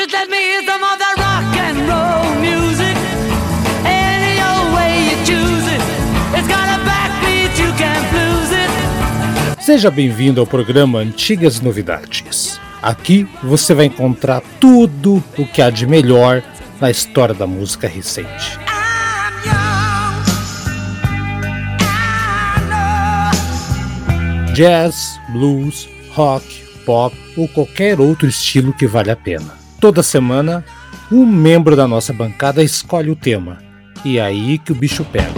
Just let me hear some of that rock and roll music. Any old way you choose it. It's got a backbeat, you can't lose it. Seja bem-vindo ao programa Antigas Novidades. Aqui você vai encontrar tudo o que há de melhor na história da música recente. Jazz, blues, rock, pop ou qualquer outro estilo que vale a pena. Toda semana, um membro da nossa bancada escolhe o tema. E é aí que o bicho pega.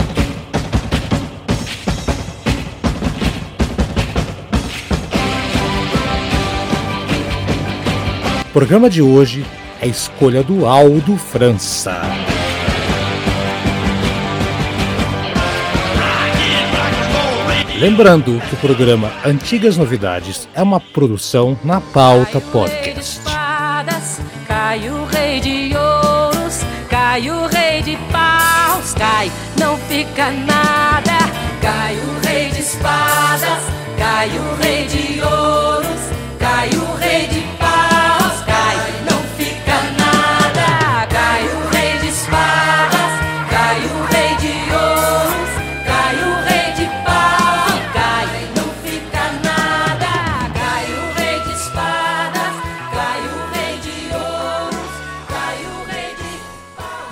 O programa de hoje é a escolha do Aldo França. Lembrando que o programa Antigas Novidades é uma produção na pauta podcast. Cai o rei de ouros, cai o rei de paus, cai, não fica nada. Cai o rei de espadas, cai o rei de ouros, cai o rei de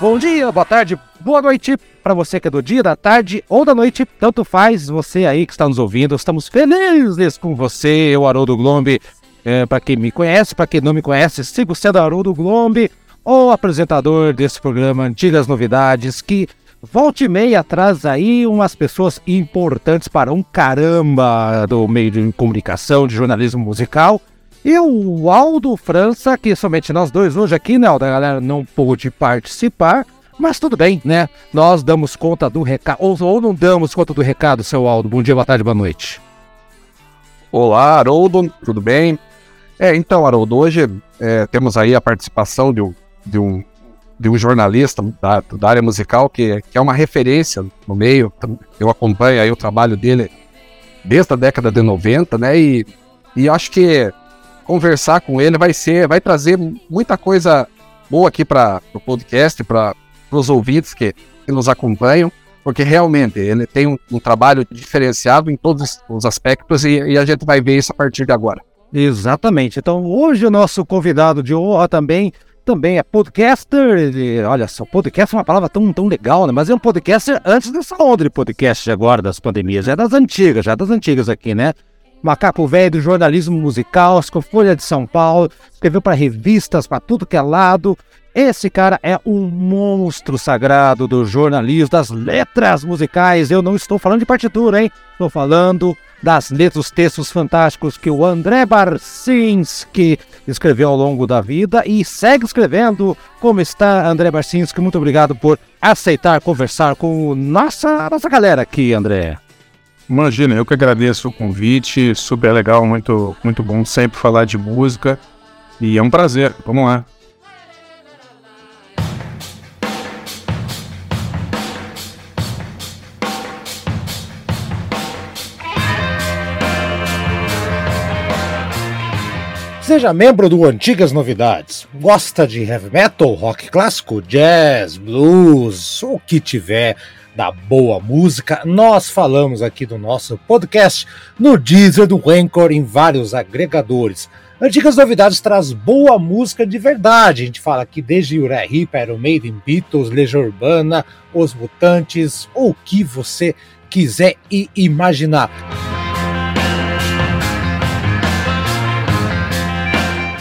Bom dia, boa tarde, boa noite para você que é do dia, da tarde ou da noite, tanto faz você aí que está nos ouvindo. Estamos felizes com você, eu Haroldo Glombe. É, para quem me conhece, para quem não me conhece, sigo sendo Haroldo Glombe, o apresentador desse programa Antigas Novidades, que volte e meia traz aí umas pessoas importantes para um caramba do meio de comunicação, de jornalismo musical. E o Aldo França, que somente nós dois hoje aqui, né? A galera não pôde participar, mas tudo bem, né? Nós damos conta do recado, ou, ou não damos conta do recado, seu Aldo. Bom dia, boa tarde, boa noite. Olá, Haroldo, tudo bem? É, então, Haroldo, hoje é, temos aí a participação de um, de um, de um jornalista da, da área musical que, que é uma referência no meio. Eu acompanho aí o trabalho dele desde a década de 90, né? E, e acho que conversar com ele vai ser, vai trazer muita coisa boa aqui para o podcast, para os ouvintes que, que nos acompanham, porque realmente ele tem um, um trabalho diferenciado em todos os aspectos e, e a gente vai ver isso a partir de agora. Exatamente. Então, hoje o nosso convidado de honra também, também é podcaster. Ele, olha só, podcast é uma palavra tão, tão legal, né? Mas é um podcaster antes dessa onda de podcast agora, das pandemias. É das antigas, já das antigas aqui, né? Macaco velho do jornalismo musical, Folha de São Paulo, escreveu para revistas, para tudo que é lado. Esse cara é um monstro sagrado do jornalismo, das letras musicais. Eu não estou falando de partitura, hein? Estou falando das letras, textos fantásticos que o André Barcinski escreveu ao longo da vida e segue escrevendo. Como está, André Barcinski? Muito obrigado por aceitar conversar com nossa, nossa galera aqui, André. Imagina, eu que agradeço o convite, super legal, muito, muito bom sempre falar de música e é um prazer, vamos lá. Seja membro do Antigas Novidades. Gosta de heavy metal, rock clássico, jazz, blues, o que tiver da boa música? Nós falamos aqui do nosso podcast no Deezer do Anchor em vários agregadores. Antigas Novidades traz boa música de verdade. A gente fala aqui desde Uriah Heep, Iron Maiden, Beatles, Legião Urbana, Os Mutantes, ou o que você quiser e imaginar.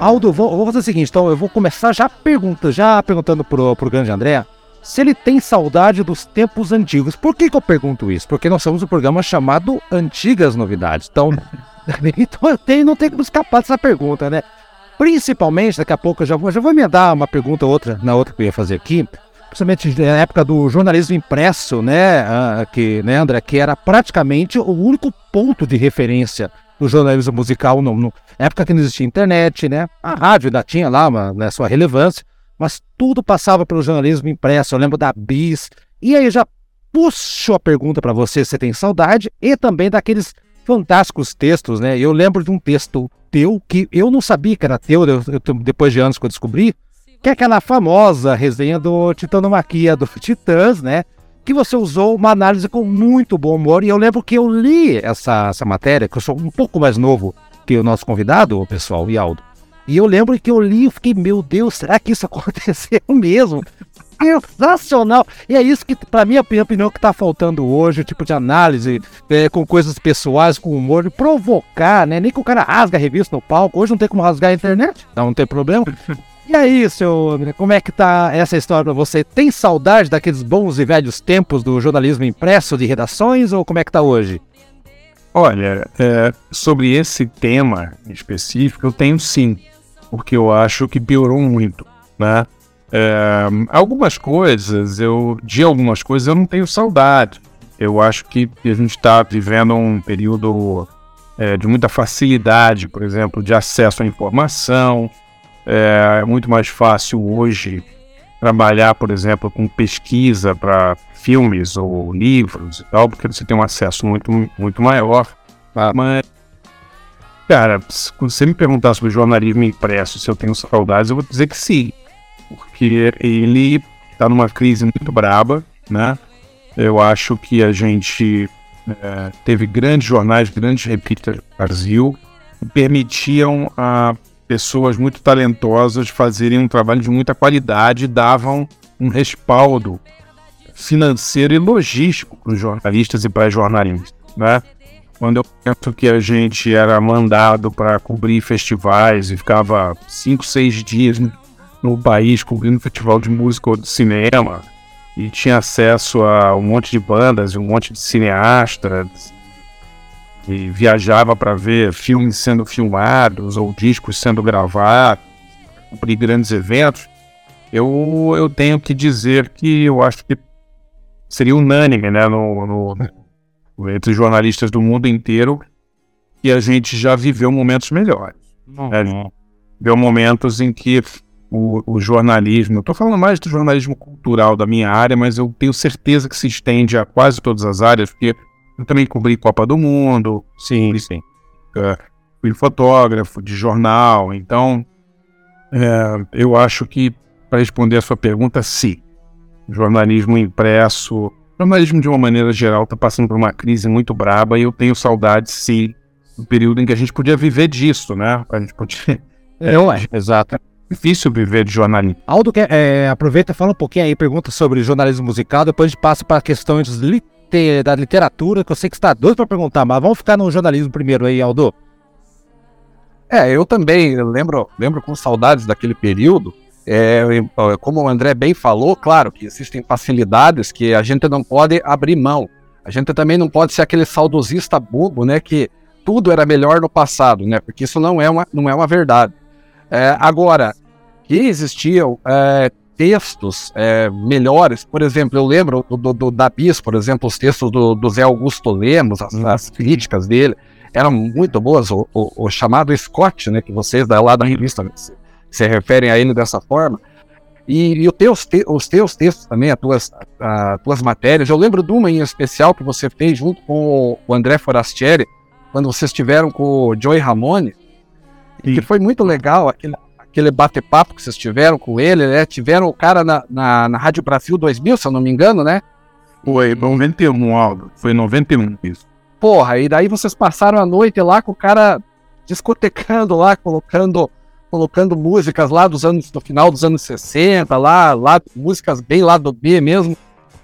Aldo, vou, vou, fazer o seguinte, então eu vou começar já pergunta, já perguntando pro, pro grande André se ele tem saudade dos tempos antigos. Por que, que eu pergunto isso? Porque nós somos um programa chamado Antigas Novidades. Então, então eu tenho, não tenho como escapar dessa pergunta, né? Principalmente, daqui a pouco eu já vou, já vou emendar uma pergunta outra na outra que eu ia fazer aqui. Principalmente na época do jornalismo impresso, né, uh, que, né, André, que era praticamente o único ponto de referência do jornalismo musical, no, no, na época que não existia internet, né? A rádio ainda tinha lá uma, né, sua relevância, mas tudo passava pelo jornalismo impresso. Eu lembro da Bis. E aí já puxo a pergunta para você se tem saudade e também daqueles fantásticos textos, né? Eu lembro de um texto teu que eu não sabia que era teu, eu, eu, depois de anos que eu descobri, que é aquela famosa resenha do Titanomaquia do Titãs, né? Que você usou uma análise com muito bom humor. E eu lembro que eu li essa, essa matéria, que eu sou um pouco mais novo que o nosso convidado, o pessoal, e Aldo. E eu lembro que eu li e fiquei, meu Deus, será que isso aconteceu mesmo? Sensacional! E é isso que, para mim, a minha opinião, que tá faltando hoje, o tipo de análise é, com coisas pessoais, com humor, provocar, né? Nem que o cara rasga a revista no palco. Hoje não tem como rasgar a internet, então não tem problema. E aí, seu André, como é que tá essa história pra você? Tem saudade daqueles bons e velhos tempos do jornalismo impresso de redações ou como é que tá hoje? Olha, é, sobre esse tema específico, eu tenho sim, porque eu acho que piorou muito, né? É, algumas coisas, eu de algumas coisas eu não tenho saudade. Eu acho que a gente está vivendo um período é, de muita facilidade, por exemplo, de acesso à informação, é muito mais fácil hoje trabalhar, por exemplo, com pesquisa para filmes ou livros e tal, porque você tem um acesso muito, muito maior. Ah. Mas, cara, se você me perguntar sobre jornalismo impresso, se eu tenho saudades, eu vou dizer que sim. Porque ele está numa crise muito braba, né? Eu acho que a gente é, teve grandes jornais, grandes revistas no Brasil, que permitiam a pessoas muito talentosas fazerem um trabalho de muita qualidade, davam um respaldo financeiro e logístico para os jornalistas e para as jornalistas, né? Quando eu penso que a gente era mandado para cobrir festivais e ficava cinco, seis dias no país cobrindo festival de música ou de cinema e tinha acesso a um monte de bandas e um monte de cineastas e viajava para ver filmes sendo filmados ou discos sendo gravados, cumprir grandes eventos, eu, eu tenho que dizer que eu acho que seria unânime né, no, no, entre jornalistas do mundo inteiro que a gente já viveu momentos melhores. Uhum. Né? Viveu momentos em que o, o jornalismo, eu estou falando mais do jornalismo cultural da minha área, mas eu tenho certeza que se estende a quase todas as áreas, porque eu também cobri Copa do Mundo. Sim, sim. Uh, fui fotógrafo de jornal. Então, é, eu acho que, para responder a sua pergunta, sim. Jornalismo impresso, jornalismo de uma maneira geral está passando por uma crise muito braba e eu tenho saudade, sim, do período em que a gente podia viver disso, né? A gente podia. É, ué, exato. É difícil viver de jornalismo. Aldo, quer, é, aproveita e fala um pouquinho aí, pergunta sobre jornalismo musical, depois a gente passa para questões ter, da literatura, que eu sei que está doido para perguntar, mas vamos ficar no jornalismo primeiro aí, Aldo. É, eu também lembro, lembro com saudades daquele período. É, como o André bem falou, claro que existem facilidades que a gente não pode abrir mão. A gente também não pode ser aquele saudosista bobo, né? Que tudo era melhor no passado, né? Porque isso não é uma, não é uma verdade. É, agora, que existiam é, textos é, melhores. Por exemplo, eu lembro do, do, do, da BIS, por exemplo, os textos do, do Zé Augusto Lemos, as, as, críticas dele, eram muito boas. O, o, o, chamado Scott, né, que vocês lá da revista se, se referem a ele dessa forma. E, e os, teus te, os teus textos também, as tuas, as tuas matérias. Eu lembro de uma em especial que você fez junto com o André Forastieri, quando vocês estiveram com o Joey Ramone, que foi muito legal. Aquele, aquele bate-papo que vocês tiveram com ele, né? Tiveram o cara na, na, na Rádio Brasil 2000, se eu não me engano, né? Foi 91, Aldo. Foi 91 isso. Porra, e daí vocês passaram a noite lá com o cara discotecando lá, colocando colocando músicas lá dos anos do final dos anos 60, lá, lá músicas bem lá do B mesmo.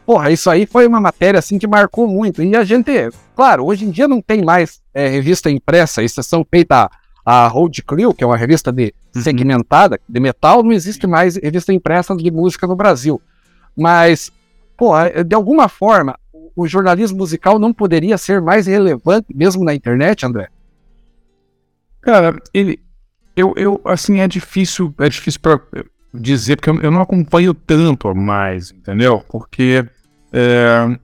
Porra, isso aí foi uma matéria assim que marcou muito. E a gente, claro, hoje em dia não tem mais é, revista impressa, exceção feita a, Road Crew, que é uma revista de uhum. segmentada de metal, não existe mais revista impressa de música no Brasil. Mas, porra, de alguma forma, o jornalismo musical não poderia ser mais relevante mesmo na internet, André? Cara, ele, eu, eu, assim, é difícil, é difícil para dizer, porque eu, eu, não acompanho tanto mais, entendeu? Porque, é,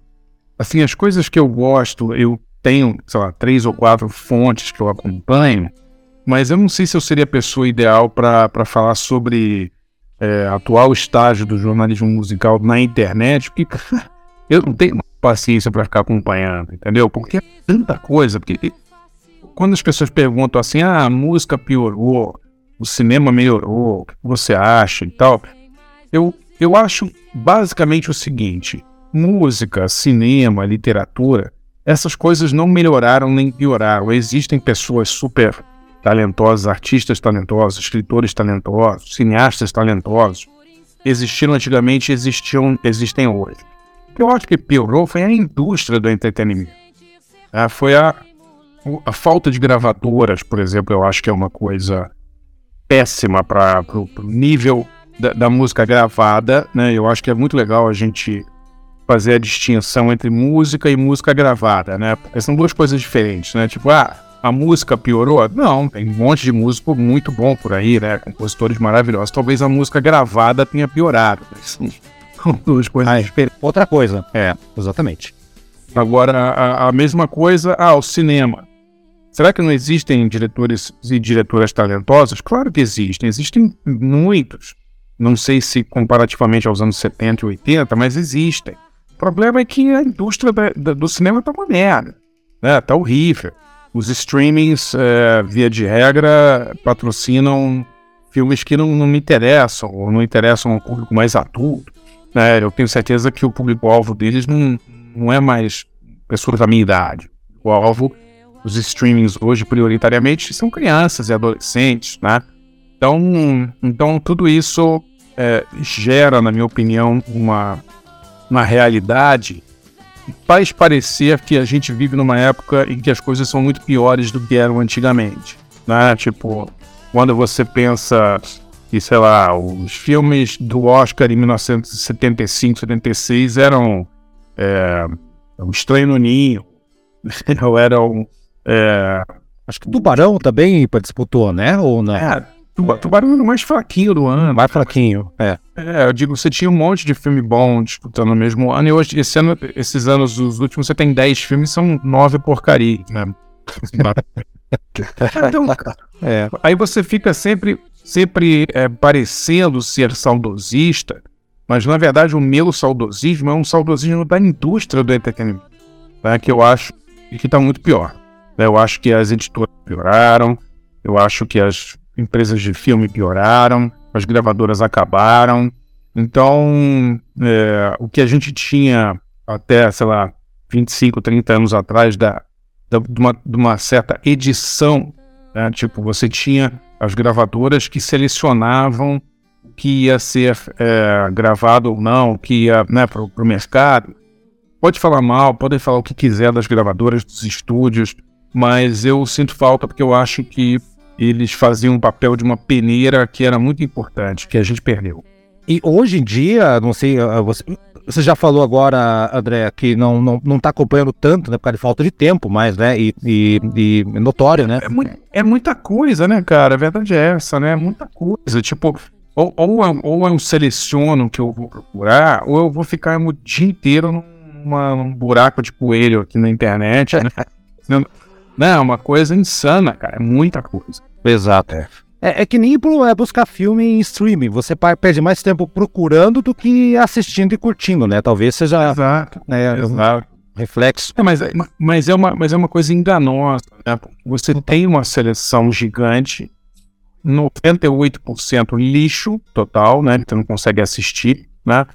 assim, as coisas que eu gosto, eu tenho, sei lá, três ou quatro fontes que eu acompanho, mas eu não sei se eu seria a pessoa ideal para falar sobre é, atual estágio do jornalismo musical na internet, porque eu não tenho paciência para ficar acompanhando, entendeu? Porque é tanta coisa, porque quando as pessoas perguntam assim, ah, a música piorou, o cinema melhorou, o que você acha e tal, eu, eu acho basicamente o seguinte: música, cinema, literatura, essas coisas não melhoraram nem pioraram. Existem pessoas super talentosas, artistas talentosos, escritores talentosos, cineastas talentosos. Existiram antigamente, existiam, existem hoje. O que eu acho que piorou foi a indústria do entretenimento. Ah, foi a, a falta de gravadoras, por exemplo, eu acho que é uma coisa péssima para o nível da, da, música gravada, né? Eu acho que é muito legal a gente fazer a distinção entre música e música gravada, né? Porque são duas coisas diferentes, né? Tipo, ah, a música piorou? Não, tem um monte de músico muito bom por aí, né? Compositores maravilhosos. Talvez a música gravada tenha piorado. São duas coisas ah, diferentes. Outra coisa, é, exatamente. Agora, a, a mesma coisa, ah, o cinema. Será que não existem diretores e diretoras talentosas? Claro que existem, existem muitos. Não sei se comparativamente aos anos 70 e 80, mas existem. O problema é que a indústria da, da, do cinema tá uma merda, né? Tá horrível. Os streamings, é, via de regra, patrocinam filmes que não, não me interessam, ou não interessam ao público mais adulto. Né? Eu tenho certeza que o público-alvo deles não, não é mais pessoas da minha idade. O alvo os streamings hoje, prioritariamente, são crianças e adolescentes, né? Então, então tudo isso é, gera, na minha opinião, uma, uma realidade faz parecer que a gente vive numa época em que as coisas são muito piores do que eram antigamente, né? Tipo, quando você pensa que, sei lá, os filmes do Oscar em 1975, 76 eram é, O Estranho no Ninho, ou eram é, acho que Tubarão também disputou, né? Ou não? É, Tubarão era o mais fraquinho do ano. Mais fraquinho, é. É, eu digo, você tinha um monte de filme bom disputando no mesmo ano, e hoje, esse ano, esses anos, os últimos, você tem 10 filmes, são 9 porcaria, né? então, é. Aí você fica sempre, sempre é, parecendo ser saudosista, mas na verdade o meu saudosismo é um saudosismo da indústria do entretenimento, né, que eu acho que está muito pior. Né? Eu acho que as editoras pioraram, eu acho que as empresas de filme pioraram, as gravadoras acabaram. Então, é, o que a gente tinha até, sei lá, 25, 30 anos atrás, da, da de, uma, de, uma, certa edição, né? tipo, você tinha as gravadoras que selecionavam o que ia ser é, gravado ou não, o que ia né, para o mercado. Pode falar mal, pode falar o que quiser das gravadoras, dos estúdios, mas eu sinto falta porque eu acho que eles faziam um papel de uma peneira que era muito importante, que a gente perdeu. E hoje em dia, não sei, ah, você, você já falou agora, André, que não, não, não tá acompanhando tanto, né, por causa de falta de tempo mais, né, e, e, e notório, né? É, muito, é, muita coisa, né, cara, a verdade é essa, né, muita coisa, tipo, ou, ou, é, ou eu seleciono o que eu vou procurar, ou eu vou ficar o dia inteiro numa, num buraco de coelho aqui na internet, né? Não, é uma coisa insana, cara. É muita coisa. Exato. É. É, é, que nem é buscar filme em streaming. Você perde mais tempo procurando do que assistindo e curtindo, né? Talvez seja. Exato. Né, Exato. reflexo. É, mas, mas, é uma, mas é uma coisa enganosa, né? Você tem uma seleção gigante 98% lixo total, né? Que você não consegue assistir, né?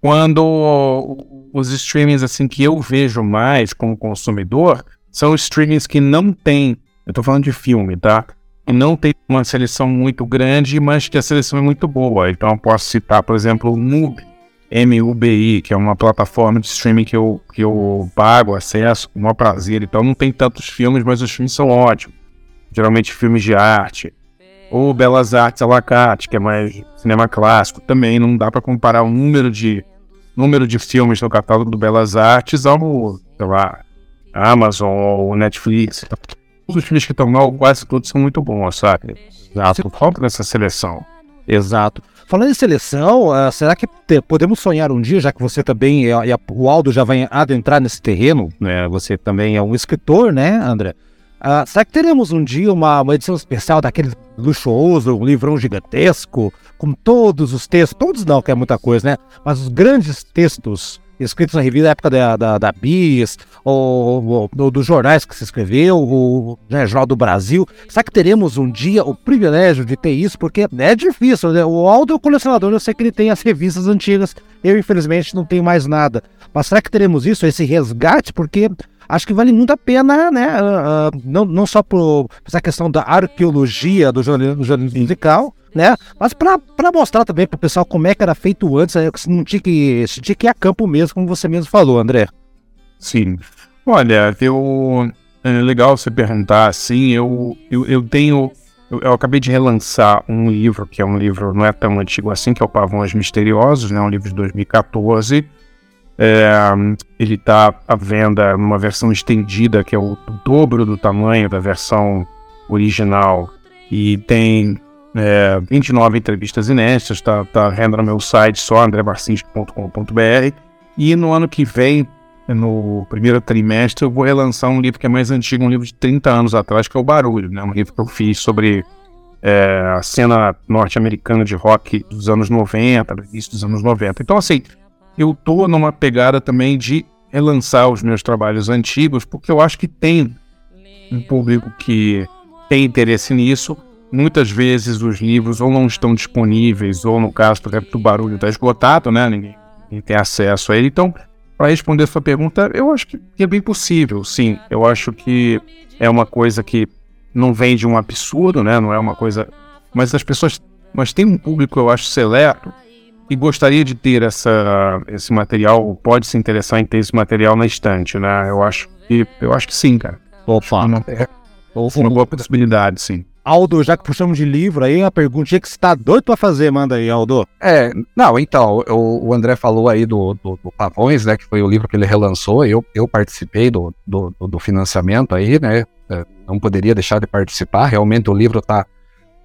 Quando os streamings assim que eu vejo mais como consumidor são streamings que não tem, eu tô falando de filme, tá? Não tem uma seleção muito grande, mas que a seleção é muito boa. Então eu posso citar, por exemplo, o MUBI, MUBI, que é uma plataforma de streaming que eu, que eu pago acesso com o maior prazer. Então não tem tantos filmes, mas os filmes são ótimos. Geralmente filmes de arte. Ou Belas Artes à la carte, que é mais cinema clássico. Também não dá para comparar o número de, número de filmes no catálogo do Belas Artes ao, sei lá, Amazon ou Netflix. Os filmes que estão mal, quase todos são muito bons, sabe? Exato. Falta nessa seleção. Exato. Falando em seleção, uh, será que te, podemos sonhar um dia, já que você também, e, e o Aldo já vai adentrar nesse terreno, né? Você também é um escritor, né, André? Uh, será que teremos um dia uma, uma, edição especial daquele luxuoso, um livrão gigantesco, com todos os textos, todos não, que é muita coisa, né? Mas os grandes textos escritos na revista da época da, da, da Bis, ou, ou, dos jornais que se escreveu, o né, Jornal do Brasil. Será que teremos um dia o privilégio de ter isso? Porque é difícil, né? O Aldo é o colecionador, eu sei que ele tem as revistas antigas, eu infelizmente não tenho mais nada. Mas será que teremos isso, esse resgate? Porque acho que vale muito a pena, né? Uh, uh, não, não só por essa questão da arqueologia do jornalismo, jornalismo musical, né? Mas para mostrar também para o pessoal como é que era feito antes, né? não tinha que, tinha que ir a campo mesmo, como você mesmo falou, André. Sim. Olha, eu. É legal você perguntar assim. Eu, eu, eu tenho. Eu, eu, acabei de relançar um livro, que é um livro não é tão antigo assim, que é o Pavões Misteriosos, né? Um livro de 2014. É, ele está à venda numa versão estendida, que é o, dobro do tamanho da versão original. E tem é, 29 entrevistas inéditas, está tá renda no meu site só, andrebarcinski.com.br. E no ano que vem, no primeiro trimestre, eu vou relançar um livro que é mais antigo, um livro de 30 anos atrás, que é O Barulho, né? um livro que eu fiz sobre é, a cena norte-americana de rock dos anos 90, início dos anos 90. Então, assim, eu tô numa pegada também de relançar os meus trabalhos antigos, porque eu acho que tem um público que tem interesse nisso, muitas vezes os livros ou não estão disponíveis, ou no caso, por exemplo, do barulho está esgotado, né? Ninguém, ninguém, tem acesso a ele. Então, para responder a sua pergunta, eu acho que é bem possível, sim. Eu acho que é uma coisa que não vem de um absurdo, né? Não é uma coisa. Mas as pessoas. Mas tem um público, eu acho, seleto e gostaria de ter essa, esse material, pode se interessar em ter esse material na estante, né? Eu acho que, eu acho que sim, cara. Opa. Uma, é uma boa possibilidade, sim. Aldo, já que puxamos de livro aí, uma perguntinha que você tá doido pra fazer, manda aí, Aldo. É, não, então, o, o André falou aí do, do, do, Pavões, né, que foi o livro que ele relançou, eu, eu participei do, do, do financiamento aí, né, é, não poderia deixar de participar, realmente o livro tá,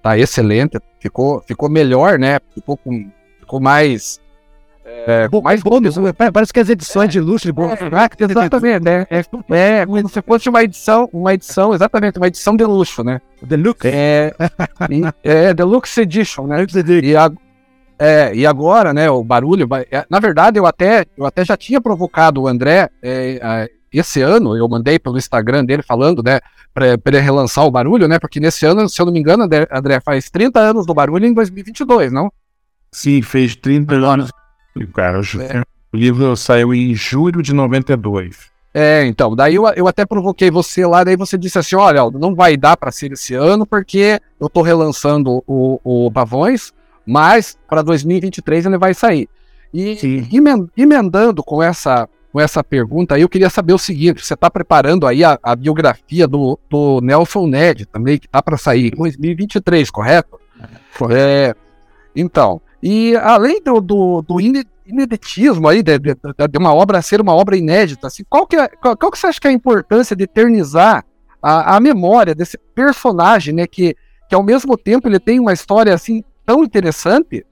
tá excelente, ficou, ficou melhor, né, ficou, com, ficou mais é, mais bônus, parece que as edições é, de luxo de bônus. É, exatamente, né? É, como se fosse uma edição, uma edição, exatamente, uma edição de luxo, né? Deluxe. É, é Deluxe Edition, né? E, a, é, e agora, né, o barulho. É, na verdade, eu até, eu até já tinha provocado o André é, esse ano, eu mandei pelo Instagram dele falando, né, para ele relançar o barulho, né? Porque nesse ano, se eu não me engano, André, André faz 30 anos do barulho em 2022, não? Sim, fez 30 anos Cara, é. o livro saiu em julho de 92. É, então, daí eu, eu até provoquei você lá, daí você disse assim, olha, não vai dar para ser esse ano, porque eu tô relançando o, o Pavões, mas para 2023 ele vai sair. E emendando com essa, com essa pergunta aí, eu queria saber o seguinte, você está preparando aí a, a, biografia do, do Nelson Ned também, que tá para sair em 2023, correto? É, então, e além do, do, do ineditismo aí, de, de, de, uma obra ser uma obra inédita, assim, qual, que é, qual, qual, que você acha que é a importância de eternizar a, a memória desse personagem, né, que, que ao mesmo tempo ele tem uma história assim tão interessante,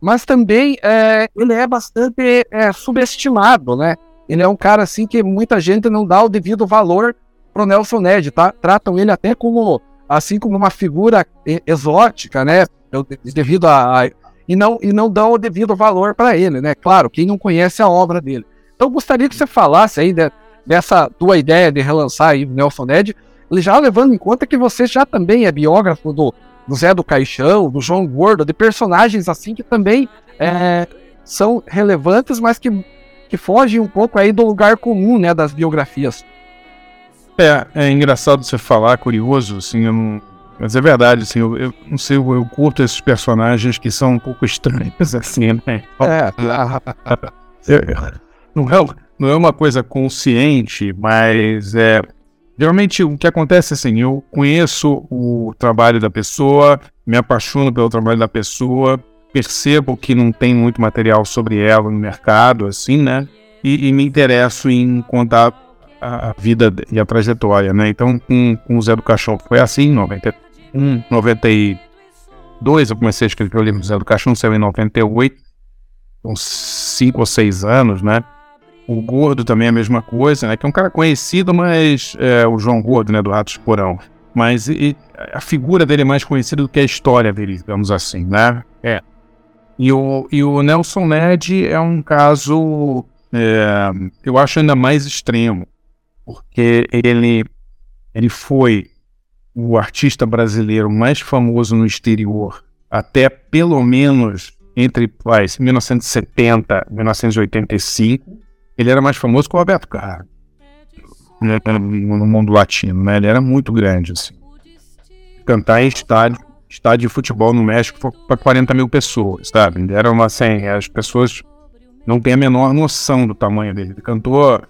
mas também é, ele é bastante é, subestimado, né? Ele é um cara assim que muita gente não dá o devido valor pro Nelson Ned, tá? Tratam ele até como assim como uma figura exótica, né? Devido a, a e não, e não dão o devido valor para ele, né? Claro, quem não conhece a obra dele. Então, gostaria que você falasse aí de, dessa tua ideia de relançar aí o Nelson Ned, já levando em conta que você já também é biógrafo do, do Zé do Caixão, do João Gordo, de personagens assim que também é, são relevantes, mas que, que fogem um pouco aí do lugar comum, né, das biografias. É, é engraçado você falar, curioso, assim, eu não, mas é verdade, assim, eu, eu não sei, eu, eu, curto esses personagens que são um pouco estranhos, assim, né? É. não, é não é uma coisa consciente, mas é. Geralmente o que acontece assim, eu conheço o trabalho da pessoa, me apaixono pelo trabalho da pessoa, percebo que não tem muito material sobre ela no mercado, assim, né? E, e me interesso em contar a, vida e a trajetória, né? Então, com, com o Zé do Caixão foi assim, 90, 92 eu comecei a escrever o livro do Zé do Caixão, saiu em 98, uns 5 ou 6 anos, né? O Gordo também é a mesma coisa, né? Que é um cara conhecido, mas é, o João Gordo, né? Do Ratos Porão. Mas e, a figura dele é mais conhecida do que a história dele, digamos assim, né? É. E o, e o Nelson Ned é um caso, é, eu acho ainda mais extremo, porque ele, ele foi o artista brasileiro mais famoso no exterior até pelo menos entre vai, 1970 e 1985. Ele era mais famoso que o Roberto Carlos no mundo latino, né? Ele era muito grande, assim. Cantar em estádio, estádio de futebol no México para 40 mil pessoas, sabe? Ele era uma assim, as pessoas não têm a menor noção do tamanho dele. Ele cantou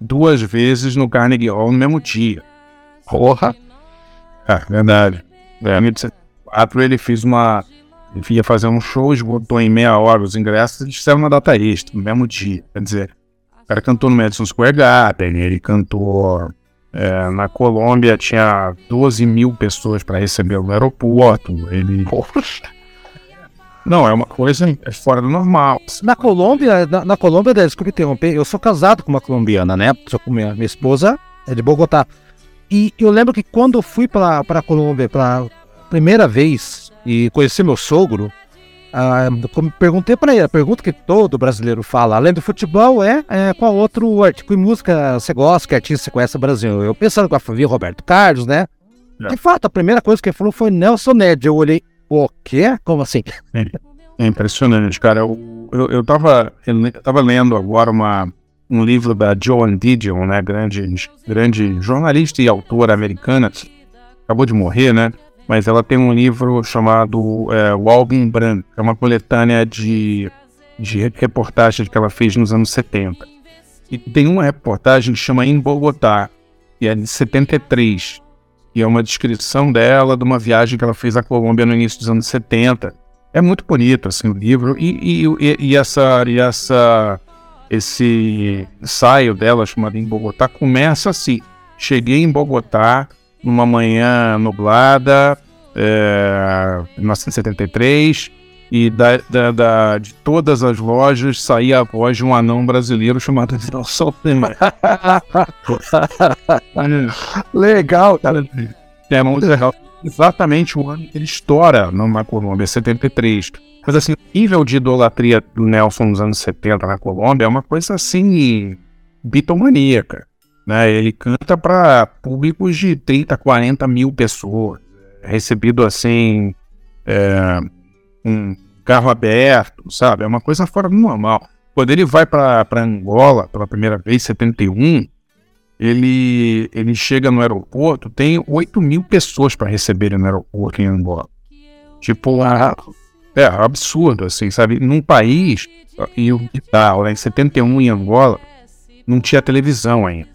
duas vezes no Carnegie Hall no mesmo dia. Porra! É, verdade. É, em 1974 ele fez uma. Ele ia fazer um show, esgotou em meia hora os ingressos e fizeram uma data extra, no mesmo dia. Quer dizer, o cara cantou no Madison Square Garden, ele cantou é, na Colômbia, tinha 12 mil pessoas para receber no aeroporto. Ele. Poxa. Não, é uma coisa é fora do normal. Na Colômbia, na, na Colômbia, desculpe interromper, eu sou casado com uma colombiana, né? Sou com minha, minha esposa, é de Bogotá. E eu lembro que quando eu fui para a Colômbia pela primeira vez e conheci meu sogro, ah, perguntei para ele, a pergunta que todo brasileiro fala, além do futebol, é, é qual outro artigo e música você gosta, que artista você conhece no Brasil? Eu pensando com a família Roberto Carlos, né? É. De fato, a primeira coisa que ele falou foi Nelson Ned. Eu olhei, o quê? Como assim? É, é impressionante, cara. Eu, eu, eu, tava, eu tava lendo agora uma, um livro da Joan Didion, né, grande, grande jornalista e autora americana, acabou de morrer, né, mas ela tem um livro chamado é, Walking Brand, que é uma coletânea de, de reportagens que ela fez nos anos 70. E tem uma reportagem que chama Em Bogotá, que é de 73, e é uma descrição dela de uma viagem que ela fez à Colômbia no início dos anos 70. É muito bonito assim o livro e, e, e, essa e essa esse ensaio dela, chamado em Bogotá, começa assim. Cheguei em Bogotá numa manhã nublada, é, 1973, e da, da, da, de todas as lojas saía a voz de um anão brasileiro chamado Nelson Temer. legal, cara. É muito legal. Exatamente o ano que ele estoura numa Colômbia, 73. Mas assim, o nível de idolatria do Nelson nos anos 70 na Colômbia é uma coisa assim bitomaníaca. Né? Ele canta para públicos de 30, 40 mil pessoas. É recebido assim, é, um carro aberto, sabe? É uma coisa fora do normal. Quando ele vai para Angola pela primeira vez, 71, ele, ele chega no aeroporto, tem 8 mil pessoas para receber ele no aeroporto em Angola. Tipo, a, é absurdo, assim, sabe? Num país, e o que tal, né? Em 71 em Angola, não tinha televisão ainda.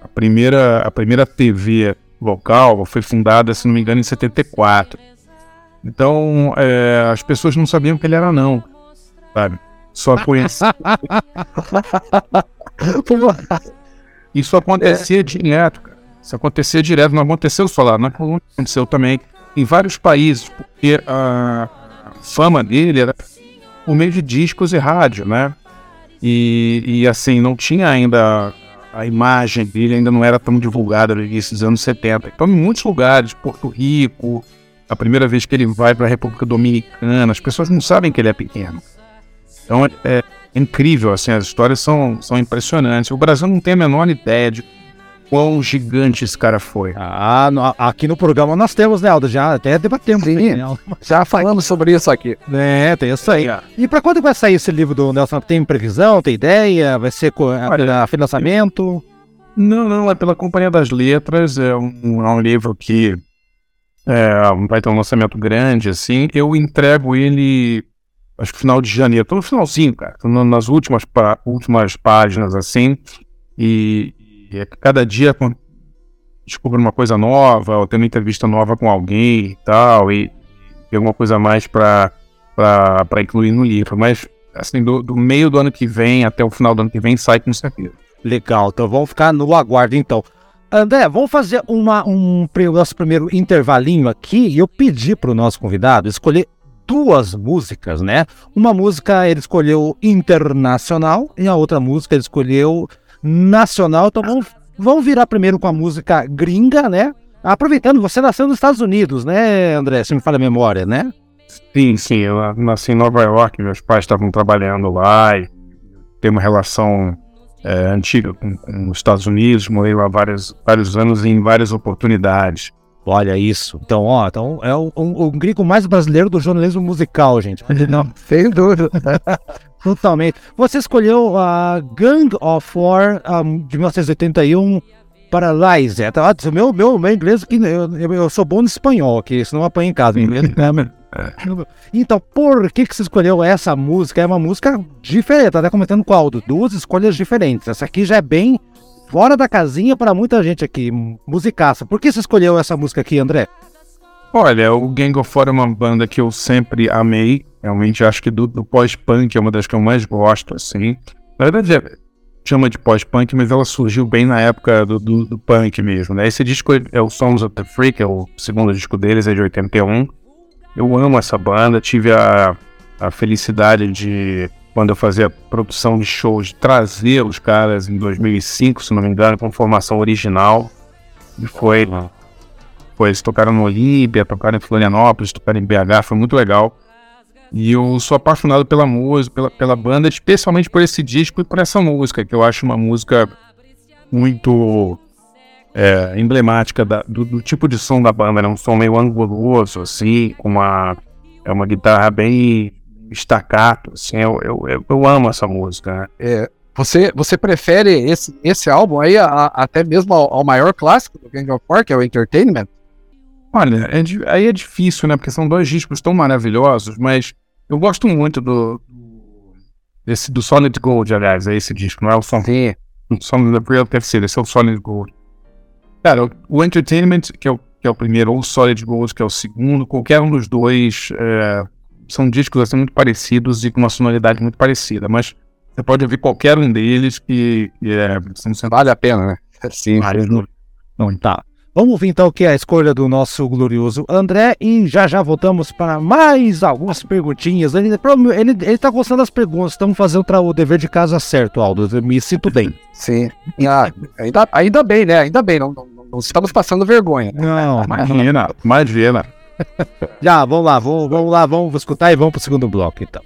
A primeira, a primeira TV local foi fundada, se não me engano, em 74. Então, é, as pessoas não sabiam que ele era não, sabe? Só conhecia. Isso acontecia direto, cara. Isso acontecia direto, não aconteceu só lá, não aconteceu também em vários países, porque a. Fama dele era por meio de discos e rádio, né? E, e assim, não tinha ainda a imagem dele, ainda não era tão divulgada no início dos anos 70. Então, em muitos lugares, Porto Rico, a primeira vez que ele vai para a República Dominicana, as pessoas não sabem que ele é pequeno. Então, é, é incrível, assim, as histórias são, são impressionantes. O Brasil não tem a menor ideia de quão gigante esse cara foi. Ah, no- aqui no programa nós temos, né, Aldo? Já até debatemos. Sim. né, Aldo? Já falamos sobre isso aqui. É, tem isso aí. E pra quando vai sair esse livro do Nelson? Tem previsão? Tem ideia? Vai ser co- Olha, financiamento? Não, não, é pela Companhia das Letras, é um, é um livro que é, vai ter um lançamento grande, assim. Eu entrego ele, acho que final de janeiro, tô no finalzinho, cara, nas últimas, últimas páginas, assim, e, e é cada dia descubro uma coisa nova, ou tenho uma entrevista nova com alguém e tal, e tem alguma coisa mais pra incluir no livro, mas, assim, do, do meio do ano que vem até o final do ano que vem sai com certeza. Legal, então vamos ficar no aguardo então. André, vamos fazer uma, um pri- nosso primeiro intervalinho aqui e eu pedi para o nosso convidado escolher duas músicas, né? Uma música ele escolheu internacional e a outra música ele escolheu nacional. Então vamos, vamos virar primeiro com a música gringa, né? Aproveitando, você nasceu nos Estados Unidos, né, André? Se me falha a memória, né? Sim, sim, eu nasci em Nova York, meus pais estavam trabalhando lá e tem uma relação é, antiga com, com os Estados Unidos, morei lá vários, vários anos em várias oportunidades. Olha isso. Então, ó, então é o, um, um gringo mais brasileiro do jornalismo musical, gente. Não, Sem dúvida. Totalmente. Você escolheu a Gang of War um, de 1981 Paralyze. Tá, ó, meu, meu, meu inglês aqui, eu, eu, sou bom no espanhol aqui, senão eu apanho em casa. inglês, né? Então, por que, que você escolheu essa música? É uma música diferente, tá até comentando com o Aldo. Duas escolhas diferentes. Essa aqui já é bem fora da casinha para muita gente aqui, musicaça. Por que você escolheu essa música aqui, André? Olha, o Gang of Four é uma banda que eu sempre amei. Realmente acho que do, do pós-punk é uma das que eu mais gosto, assim. Na verdade, é, chama de pós-punk, mas ela surgiu bem na época do, do, do punk mesmo, né? Esse disco é o Songs of the Freak, é o segundo disco deles, é de 81. Eu amo essa banda, tive a, a felicidade de, quando eu fazia produção de shows, de trazer os caras em 2005, se não me engano, com formação original. E foi foi, eles tocaram no Olímpia, tocaram em Florianópolis, tocaram em BH, foi muito legal. E eu sou apaixonado pela música, pela, pela banda, especialmente por esse disco e por essa música, que eu acho uma música muito é, emblemática da- do, do tipo de som da banda, né? Um som meio anguloso, assim, com uma, é uma guitarra bem estacato, assim, eu, eu, eu, eu amo essa música, né? É, você, você prefere esse, esse álbum aí a- a- até mesmo ao, ao maior clássico do Gang of Four, que é o Entertainment? Olha, é aí é difícil, né? Porque são dois discos tão maravilhosos, mas eu gosto muito do. do- Desse, do Solid Gold, aliás, é esse disco, não é o Son- Sim. o Solid é o terceiro, esse é o Solid Gold. Cara, o, o Entertainment, que é o, que é o primeiro, ou o Solid Gold, que é o segundo, qualquer um dos dois é, são discos assim, muito parecidos e com uma sonoridade muito parecida, mas você pode ouvir qualquer um deles que, que é, sempre Vale a pena, né? Sim. vários no- Não, tá. Vamos ouvir então o que é a escolha do nosso glorioso André e já já voltamos para mais algumas perguntinhas. Ele, ele, ele tá gostando das perguntas, estamos fazendo o dever de casa certo, Aldo. Eu me sinto bem. Sim. Ah, ainda, ainda bem, né? Ainda bem, não, não, não estamos passando vergonha. Não, Imagina, imagina. já, vamos lá, vamos, vamos lá, vamos escutar e vamos pro segundo bloco então.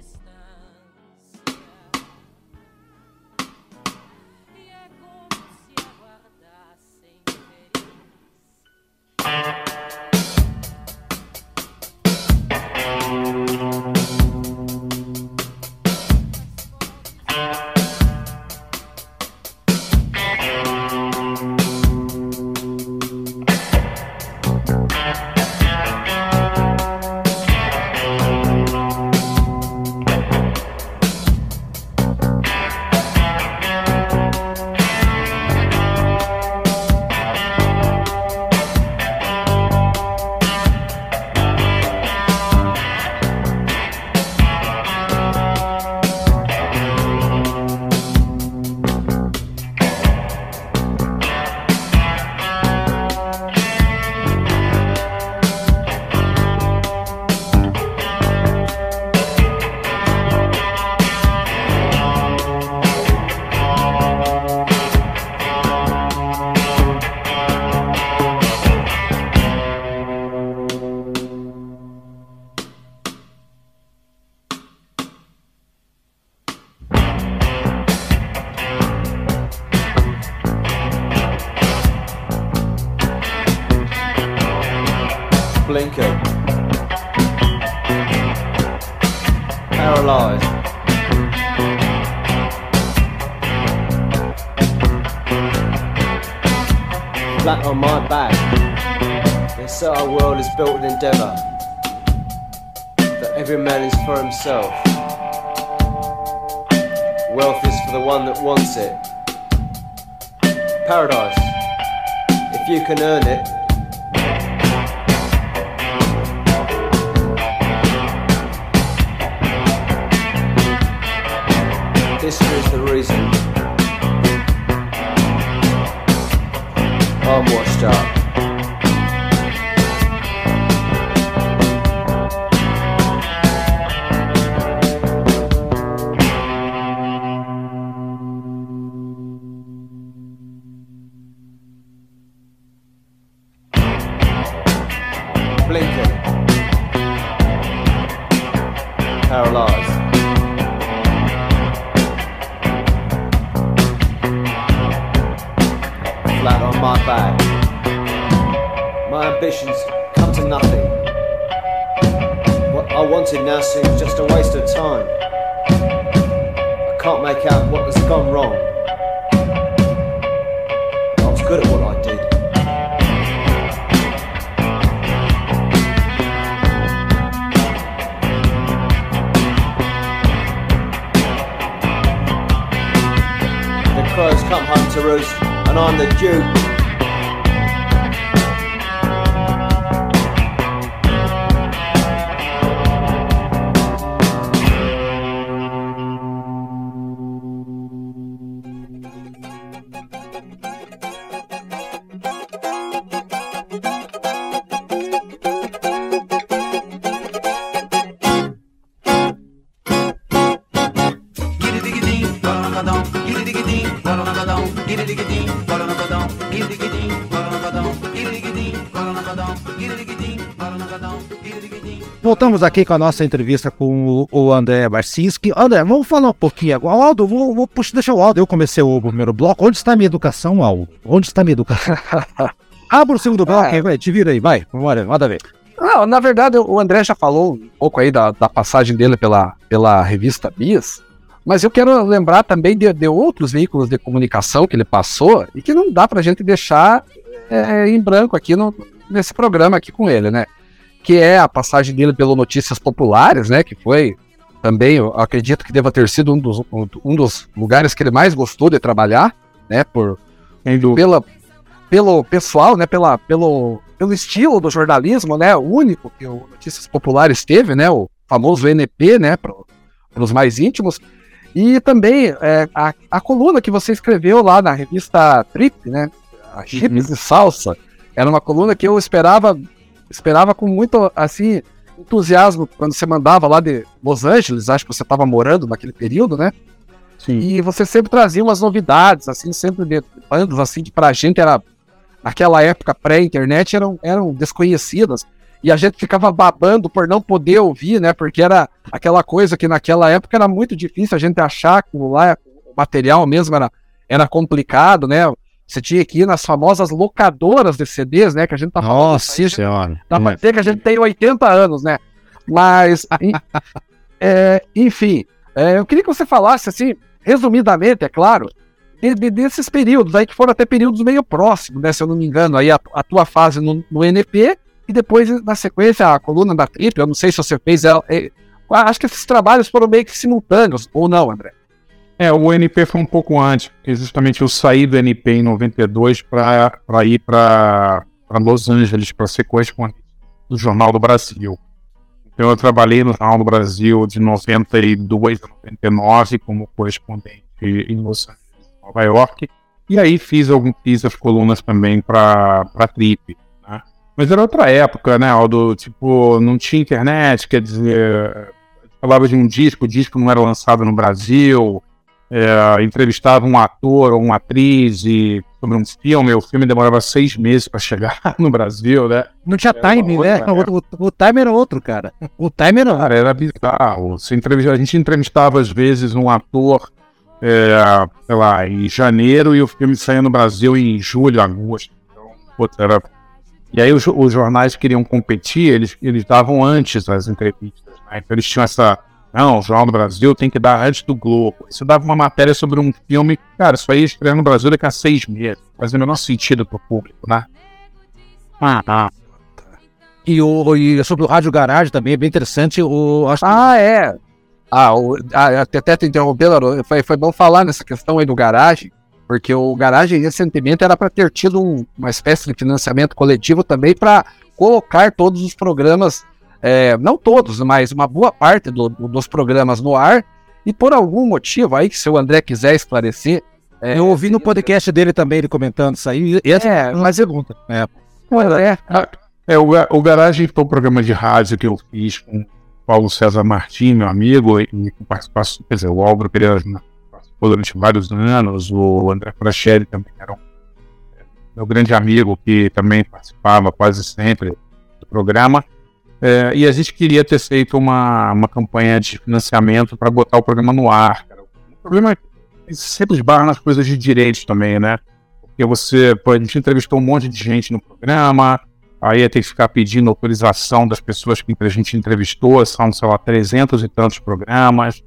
Roost, and I'm the Duke. Voltamos aqui com a nossa entrevista com o, o André Barcinski. André, vamos falar um pouquinho agora. Aldo, vou, vou, puxa, deixa o Aldo. Eu comecei o primeiro bloco. Onde está a minha educação, Aldo? Onde está a minha educação? Abra o segundo bloco, aí, vai, te vira aí, vai. Bora, manda ver. Não, na verdade, o André já falou um pouco aí da, da passagem dele pela, pela revista Bis, mas eu quero lembrar também de, de outros veículos de comunicação que ele passou e que não dá pra gente deixar é, em branco aqui no, nesse programa aqui com ele, né? Que é a passagem dele pelo Notícias Populares, né? Que foi também, eu acredito que deva ter sido um dos, um dos lugares que ele mais gostou de trabalhar, né? Por, pela, pelo pessoal, né? Pela, pelo, pelo estilo do jornalismo, né? O único que o Notícias Populares teve, né? O famoso NP, né? Para os mais íntimos. E também é, a, a coluna que você escreveu lá na revista Trip, né? A Chips de Salsa. Era uma coluna que eu esperava esperava com muito assim entusiasmo quando você mandava lá de Los Angeles, acho que você estava morando naquele período, né? Sim. E você sempre trazia umas novidades, assim, sempre de bandas assim que pra gente era naquela época pré-internet eram, eram desconhecidas. E a gente ficava babando por não poder ouvir, né? Porque era aquela coisa que naquela época era muito difícil a gente achar que lá o material mesmo era, era complicado, né? Você tinha que ir nas famosas locadoras de CDs, né? Que a gente tá falando. Nossa senhora. Dá pra dizer que a gente tem 80 anos, né? Mas, é, enfim, é, eu queria que você falasse, assim, resumidamente, é claro, de- de- desses períodos aí que foram até períodos meio próximos, né? Se eu não me engano, aí a, a tua fase no, no NP e depois, na sequência, a coluna da Trip. Eu não sei se você fez ela. é, acho que esses trabalhos foram meio que simultâneos, ou não, André? É, o NP foi um pouco antes, porque justamente eu saí do NP em 92 para ir para Los Angeles para ser correspondente do Jornal do Brasil. Então eu trabalhei no Jornal do Brasil de 92 a 99 como correspondente em Los Angeles, Nova York. E aí fiz, algum, fiz as colunas também para a Trip. Né? Mas era outra época, né, Aldo? Tipo, não tinha internet, quer dizer, falava de um disco, o disco não era lançado no Brasil, é, entrevistava um ator ou uma atriz e, sobre um filme, o filme demorava seis meses para chegar no Brasil, né? Não tinha Era time, né? O, o, o time era outro, cara. O time era. Cara, era bizarro. Entrevista- a gente entrevistava às vezes um ator, é, sei lá, em janeiro e o filme saía no Brasil em julho, agosto. Então, putz, era... E aí os, os jornais queriam competir, eles, eles davam antes as entrevistas. né? Então eles tinham essa, Não, o Jornal do Brasil tem que dar antes do Globo. Isso dava uma matéria sobre um filme. Cara, isso aí estreia no Brasil daqui a seis meses. Faz o menor sentido pro público, né? Ah, ah. E, o, e sobre o Rádio Garage também é bem interessante. O, acho que- Ah, é. Ah, o, ah até, te interromper, Larô, foi, foi bom falar nessa questão aí do garagem, porque o garagem recentemente era para ter tido um- uma espécie de financiamento coletivo também para colocar todos os programas, é, não todos, mas uma boa parte do- do- dos programas no ar. E por algum motivo aí, que se o André quiser esclarecer. é, eu ouvi no podcast dele também ele comentando isso aí. E essa É, mas pergunta. É. é, É, o, Ga- o Garagem foi um programa de rádio que eu fiz com o Paulo César Martins, meu amigo, e com participação, quer dizer, o Álvaro Pereira participou durante vários anos, o André Fracheri também era um é, meu grande amigo, que também participava quase sempre do programa. É, e a gente queria ter feito uma, uma campanha de financiamento para botar o programa no ar. cara. O problema é que sempre esbarra nas coisas de direitos também, né? Porque você, pô, a gente entrevistou um monte de gente no programa, aí ia ter que ficar pedindo autorização das pessoas que a gente entrevistou, são, sei lá, 300 e tantos programas.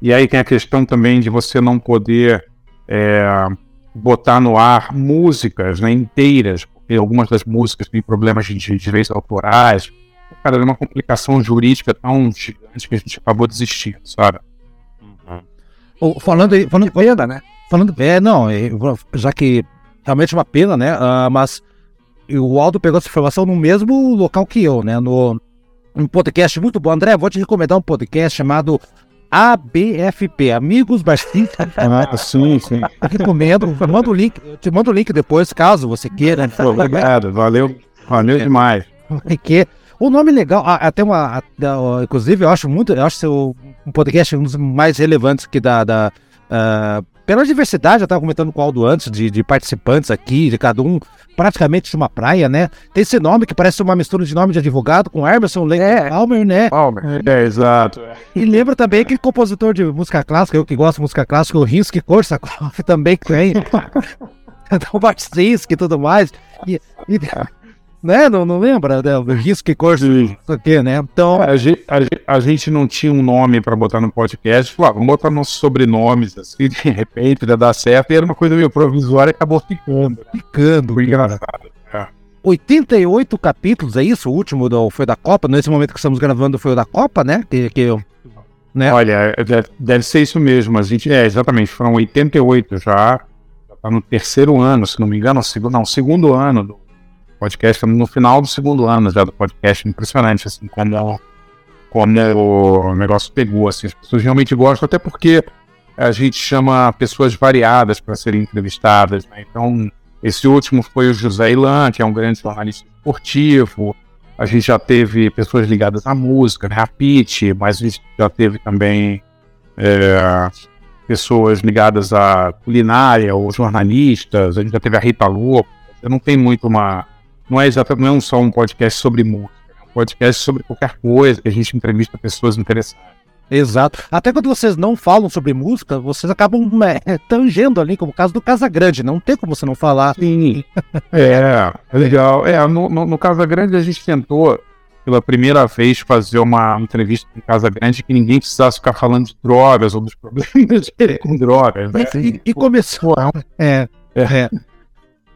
E aí tem a questão também de você não poder é, botar no ar músicas né, inteiras, porque algumas das músicas têm problemas de direitos autorais. Cara, é uma complicação jurídica tão gigante que a gente acabou desistindo, sabe? Ô, falando aí, falando, pena, né? falando, é, não, é, já que realmente é uma pena, né? ah, mas o Aldo pegou essa informação no mesmo local que eu, né? No um podcast muito bom. André, vou te recomendar um podcast chamado ABFP, Amigos Martins. Ah, sim, sim. Eu recomendo. Manda o link, eu te mando o link depois, caso você queira. Obrigado, valeu, valeu demais. que o nome legal, ah, até uma, a- da- inclusive eu acho muito, eu acho seu um podcast um dos mais relevantes que da, da ah, pela diversidade, eu estava comentando com o Aldo antes de, de participantes aqui, de cada um praticamente de uma praia, né? Tem esse nome que parece uma mistura de nome de advogado com Emerson Lake É. Palmer, né? Palmer. É, exato. é. E lembra também aquele compositor de música clássica, eu que gosto de música clássica, o Rinsky Korsakov também que tem. o Bartzinski e tudo mais. E, e- né? Não, não lembra? Né? O Rinsky Korsakov, não sei o quê, né? Então, A gente, a, a gente não tinha um nome pra botar no podcast. Falou, ah, vamos botar nossos sobrenomes, assim, de repente, ia dar certo. E era uma coisa meio provisória e acabou ficando. né? ficando. Foi engraçado. É. 88 capítulos, é isso? O último do, foi da Copa? Nesse momento que estamos gravando foi o da Copa, né? Que, que eu, né? Olha, é, deve, deve ser isso mesmo. A gente, é, exatamente, foram 88 já. Já tá no terceiro ano, se não me engano, segundo, não, segundo ano do podcast, estamos no final do segundo ano já do podcast. Impressionante, assim, como, como o negócio pegou, assim, as pessoas realmente gostam, até porque a gente chama pessoas variadas para serem entrevistadas, né? Então, esse último foi o José Ilan, que é um grande jornalista esportivo. A gente já teve pessoas ligadas à música, né? A mas a gente já teve também é, pessoas ligadas à culinária ou jornalistas. A gente já teve a Rita Lobo. Não tem muito uma. Não é exatamente não é só um podcast sobre música, é um podcast sobre qualquer coisa que a gente entrevista pessoas interessadas. Exato. Até quando vocês não falam sobre música, vocês acabam é, tangendo ali, como o caso do Casagrande. Não tem como você não falar. Sim. É, é legal. É, no, no, no Casa Grande a gente tentou pela primeira vez fazer uma entrevista em Casa Grande que ninguém precisasse ficar falando de drogas ou dos problemas com drogas. Né? E, e começou. É, é.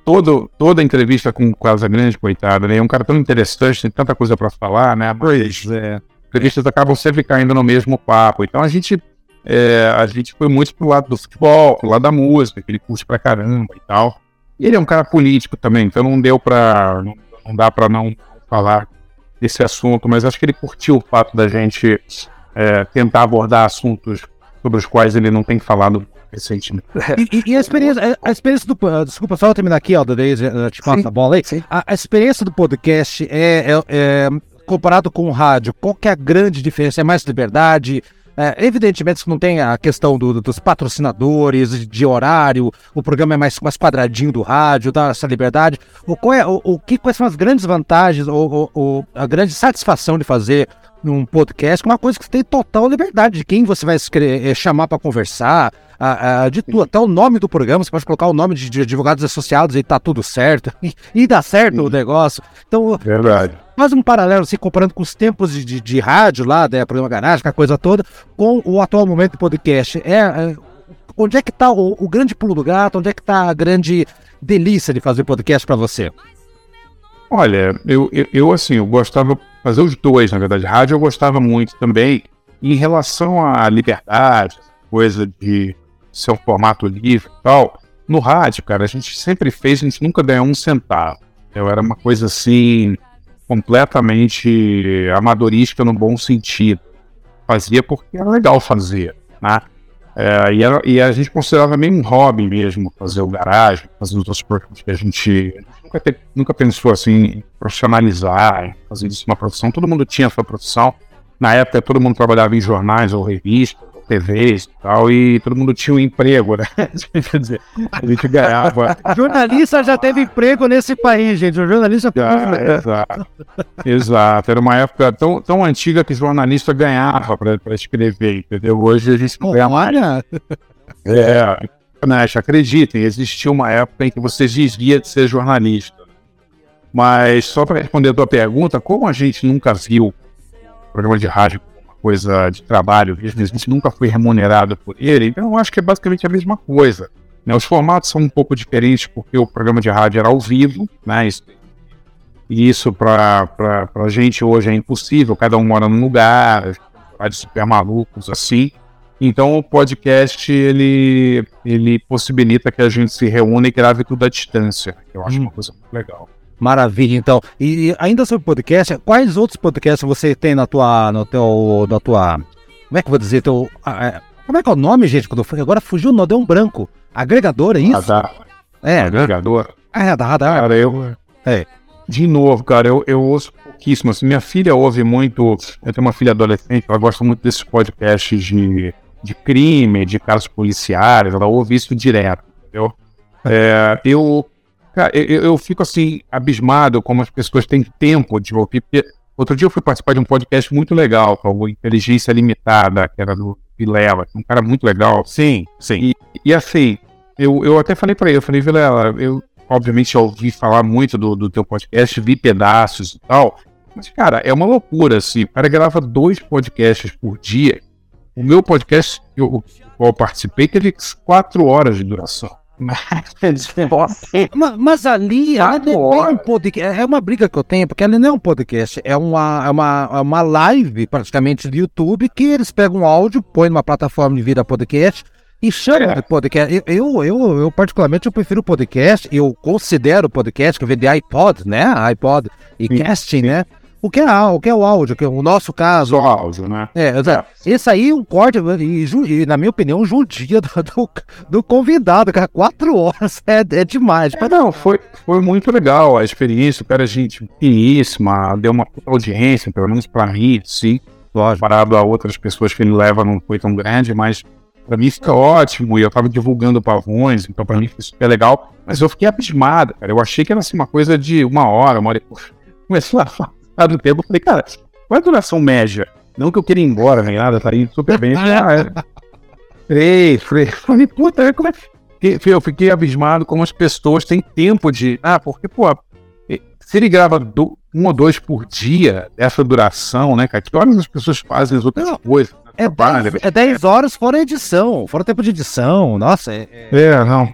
Todo, toda entrevista com o Casa Grande, coitado, né? É um cara tão interessante, tem tanta coisa pra falar, né? Mas é. entrevistas acabam sempre caindo no mesmo papo. Então a gente, é, a gente foi muito pro lado do futebol, pro lado da música, que ele curte pra caramba e tal. E ele é um cara político também, então não deu pra. Não, não dá pra não falar desse assunto, mas acho que ele curtiu o fato da gente é, tentar abordar assuntos sobre os quais ele não tem falado recentemente. E, e- e a experiência, a experiência do. ah, Desculpa, só eu terminar aqui, Aldo, daí já- te passo a bola aí. sim. A, a experiência do podcast é, é- é, comparado com o rádio, qual que é a grande diferença? É mais liberdade? É, evidentemente que não tem a questão do- dos patrocinadores, de, de horário, o programa é mais, mais quadradinho do rádio, dá essa liberdade. O, qual é, o, o que, quais são as grandes vantagens ou, ou- ou a grande satisfação de fazer num podcast, uma coisa que você tem total liberdade de quem você vai escrever, chamar para conversar, a, a, de tudo, até o nome do programa, você pode colocar o nome de, de advogados associados e tá tudo certo, e, e dá certo o negócio. Então, Verdade. faz um paralelo, assim, comparando com os tempos de, de, de rádio lá, da programa Garagem, com a coisa toda, com o atual momento do podcast. É, é, onde é que tá o, o grande pulo do gato, onde é que tá a grande delícia de fazer podcast para você? Olha, eu, eu, eu, assim, eu gostava fazer os dois, na verdade. Rádio eu gostava muito também. Em relação à liberdade, coisa de ser um formato livre e tal, no rádio, cara, a gente sempre fez, a gente nunca ganhou um centavo. Eu era uma coisa assim, completamente amadorística no bom sentido. Fazia porque era legal fazer, né? É, e, era, e, a gente considerava meio um hobby mesmo fazer o garagem, fazer os outros programas que a gente, nunca, te, nunca, pensou assim profissionalizar, fazer isso uma profissão. Todo mundo tinha a sua profissão. Na época, todo mundo trabalhava em jornais ou revistas, TVs e tal, e todo mundo tinha um emprego, né? Quer dizer, a gente ganhava. Jornalista já teve emprego nesse país, gente. O jornalista. Ah, exato. Exato. Era uma época tão, tão antiga que jornalista ganhava para escrever, entendeu? Hoje a gente não ganha. Olha, É, Nash, acreditem, existia uma época em que você desvia de ser jornalista. Mas só para responder a tua pergunta, como a gente nunca viu programa de rádio coisa de trabalho, a gente nunca foi remunerado por ele, então eu acho que é basicamente a mesma coisa. né? Os formatos são um pouco diferentes porque o programa de rádio era ao vivo, né? Isso- e isso para a gente hoje é impossível, cada um mora num lugar, horários super malucos assim. Então o podcast ele, ele possibilita que a gente se reúna e grave tudo à distância, que eu acho Hum. uma coisa muito legal. Maravilha, então. E, e ainda sobre podcast, quais outros podcasts você tem na tua. No teu, na tua. Como é que eu vou dizer? Teu, é, como é que é o nome, gente? Quando eu agora fugiu, não deu um branco. Agregador, é isso? Radar, É, agregador. é, da radar. Cara, eu. É. De novo, cara, eu, eu ouço pouquíssimo. Assim, minha filha ouve muito. Eu tenho uma filha adolescente, ela gosta muito desses podcasts de, de crime, de casos policiais, ela ouve isso direto, entendeu? É, eu, cara, eu, eu- fico assim, abismado como as pessoas têm tempo de ouvir. Porque outro dia eu fui participar de um podcast muito legal, com Inteligência Limitada, que era do Vilela, um cara muito legal. Sim, sim. E assim, eu, eu até falei pra ele, eu falei, Vilela, eu obviamente já ouvi falar muito do, do teu podcast, vi pedaços e tal, mas, cara, é uma loucura, assim, o cara grava dois podcasts por dia. O meu podcast, eu, o qual eu participei, teve quatro horas de duração. Ma- Mas, ali, ali Quatro não é um podcast, é uma briga que eu tenho, porque ali não é um podcast, é uma, é uma, é uma live praticamente do YouTube que eles pegam um áudio, põem numa plataforma de vira podcast e chamam É. de podcast. Eu, eu, eu, eu, particularmente, eu prefiro podcast, eu considero podcast, que vem de iPod, né? iPod e Sim, casting, né? O que, é, o que é o áudio, que é o nosso caso, Só áudio, né? é, exato. Esse aí, um corte, e, e, na minha opinião, judia do, do, do convidado, cara. Quatro horas é, é demais. Mas não, foi, foi muito legal a experiência, o cara é gente finíssima, deu uma audiência, pelo menos pra mim, sim. Lógico. comparado a outras pessoas que ele leva não foi tão grande, mas pra mim fica ótimo. E eu tava divulgando pavões, então pra mim foi super legal. Mas eu fiquei abismado, cara. Eu achei que era assim uma coisa de uma hora, uma hora e. Começou a falar do tempo, eu falei, cara, qual é a duração média? Não que eu queira ir embora, nem nada, tá indo super bem. Ah, é. Falei, falei, falei, puta, como é Eu fiquei abismado como as pessoas têm tempo de. Ah, porque, pô, se ele grava do- um ou dois por dia dessa duração, né, cara? Que horas as pessoas fazem as outras Não, coisas? É Trabalha, 10, é 10 horas fora edição, fora tempo de edição. Nossa, é. é- É, não.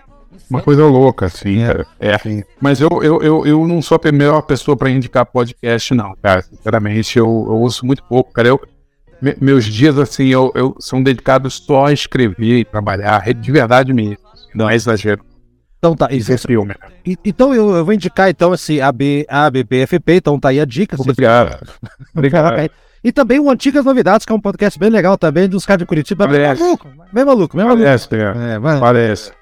Uma coisa louca, assim, É. cara. É. Mas eu, eu, eu, eu não sou a primeira pessoa pra indicar podcast, não, cara. Sinceramente, eu, eu ouço muito pouco, cara. Eu, me- meus dias, assim, eu, eu são dedicados só a escrever e trabalhar, de verdade mesmo. assim, Não é exagero. Então tá, Isso é isso, filme. e- então eu, eu vou indicar então esse AB, ABPFP, então tá aí a dica. Obrigado. Obrigado. E também o Antigas Novidades, que é um podcast bem legal também, dos caras de Curitiba. Bem Parece. maluco, bem maluco, bem maluco. Parece, é. É, vai. Parece.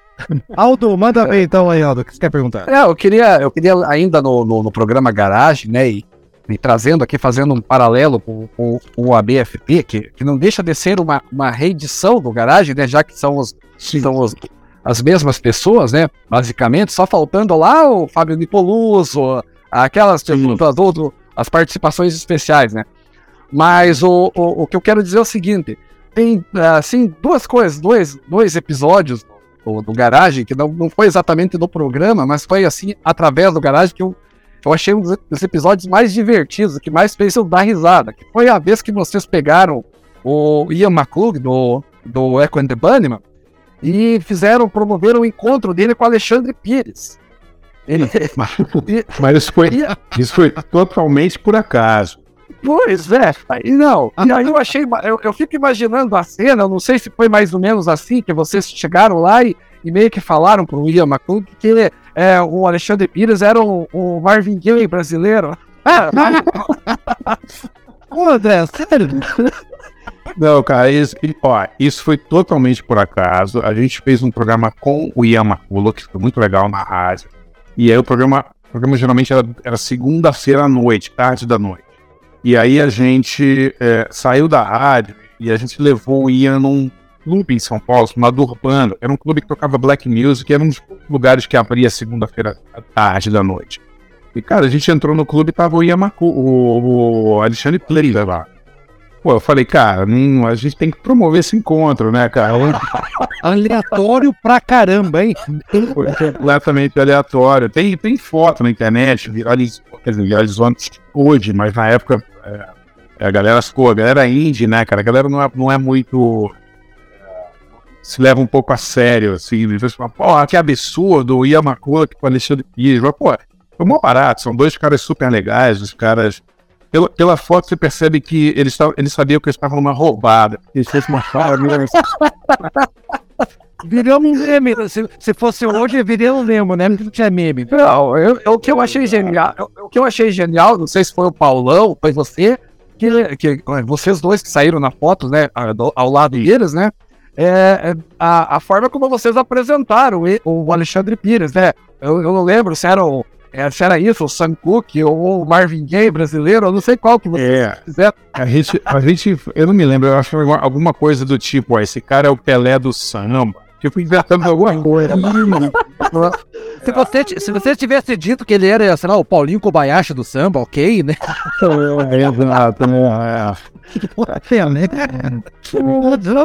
Aldo, manda bem então aí, Aldo, o que você quer perguntar? É, eu queria, eu queria ainda no, no, no programa Garagem, né, e, e trazendo aqui, fazendo um paralelo com, com- com o ABFP, que, que não deixa de ser uma, uma reedição do Garagem, né, já que são, os, são os- as mesmas pessoas, né, basicamente, só faltando lá o Fábio Nipoluso, aquelas, as outras- as participações especiais, né. Mas o, o, o que eu quero dizer é o seguinte: tem, assim, duas coisas, dois, dois episódios do, do Garagem, que não, não foi exatamente do programa, mas foi assim, através do Garagem, que eu, eu achei um dos episódios mais divertidos, que mais fez eu dar risada. Que foi a vez que vocês pegaram o Ian McClug, do, do Echo and the Bunnyman, e fizeram, promoveram o encontro dele com Alexandre Pires. Ele... Mas, mas isso, foi, isso foi totalmente por acaso. Pois é, aí não. E aí eu achei, eu, eu fico imaginando a cena, eu não sei se foi mais ou menos assim, que vocês chegaram lá e, e meio que falaram pro Ian McClung que ele, é, o Alexandre Pires era o, o Marvin Gaye brasileiro. Pô, André, sério? Não, cara, isso, ó, isso foi totalmente por acaso. A gente fez um programa com o Ian McCullough, que foi muito legal na rádio. E aí o programa, o programa geralmente era, era segunda-feira à noite, tarde da noite. E aí a gente é, saiu da rádio e a gente levou o Ian num clube em São Paulo, chamado Urbano. Era um clube que tocava black music, era um dos lugares que abria segunda-feira à tarde da noite. E, cara, a gente entrou no clube e tava o Ian Macu, o, o Alexandre Player lá. Pô, eu falei, cara, hum, a gente tem que promover esse encontro, né, cara? Aleatório pra caramba, hein? Foi completamente aleatório. Tem, tem foto na internet, viralizou, quer dizer, viralizou hoje, mas na época é, a galera ficou, a galera indie, né, cara? A galera não é, não é muito. É, se leva um pouco a sério, assim. Eles falam, pô, que absurdo, o Yamakura com o Alexandre Pires. Mas, pô, foi mó barato, são dois caras super legais, os caras pela, pela foto você percebe que eles, eles sabiam que eles estavam numa roubada. Eles fossem uma família. Viramos um meme. Se, se fosse hoje, viria um meme, né? Não tinha meme. Não, eu, eu, o que eu achei genial, eu, o que eu achei genial, não sei se foi o Paulão, foi você, que, que vocês dois que saíram na foto, né, ao lado deles, né? É, é, a, a forma como vocês apresentaram o Alexandre Pires, né? Eu, eu não lembro se era o, é, se era isso, o Sam Cooke ou o Marvin Gaye brasileiro, eu não sei qual que você é, quiser. A gente, a gente, eu não me lembro, eu acho alguma coisa do tipo, ó, esse cara é o Pelé do samba. Tipo, inventando alguma coisa. se, você, se você tivesse dito que ele era, sei lá, o Paulinho Kobayashi do samba, ok, né? Exato, né?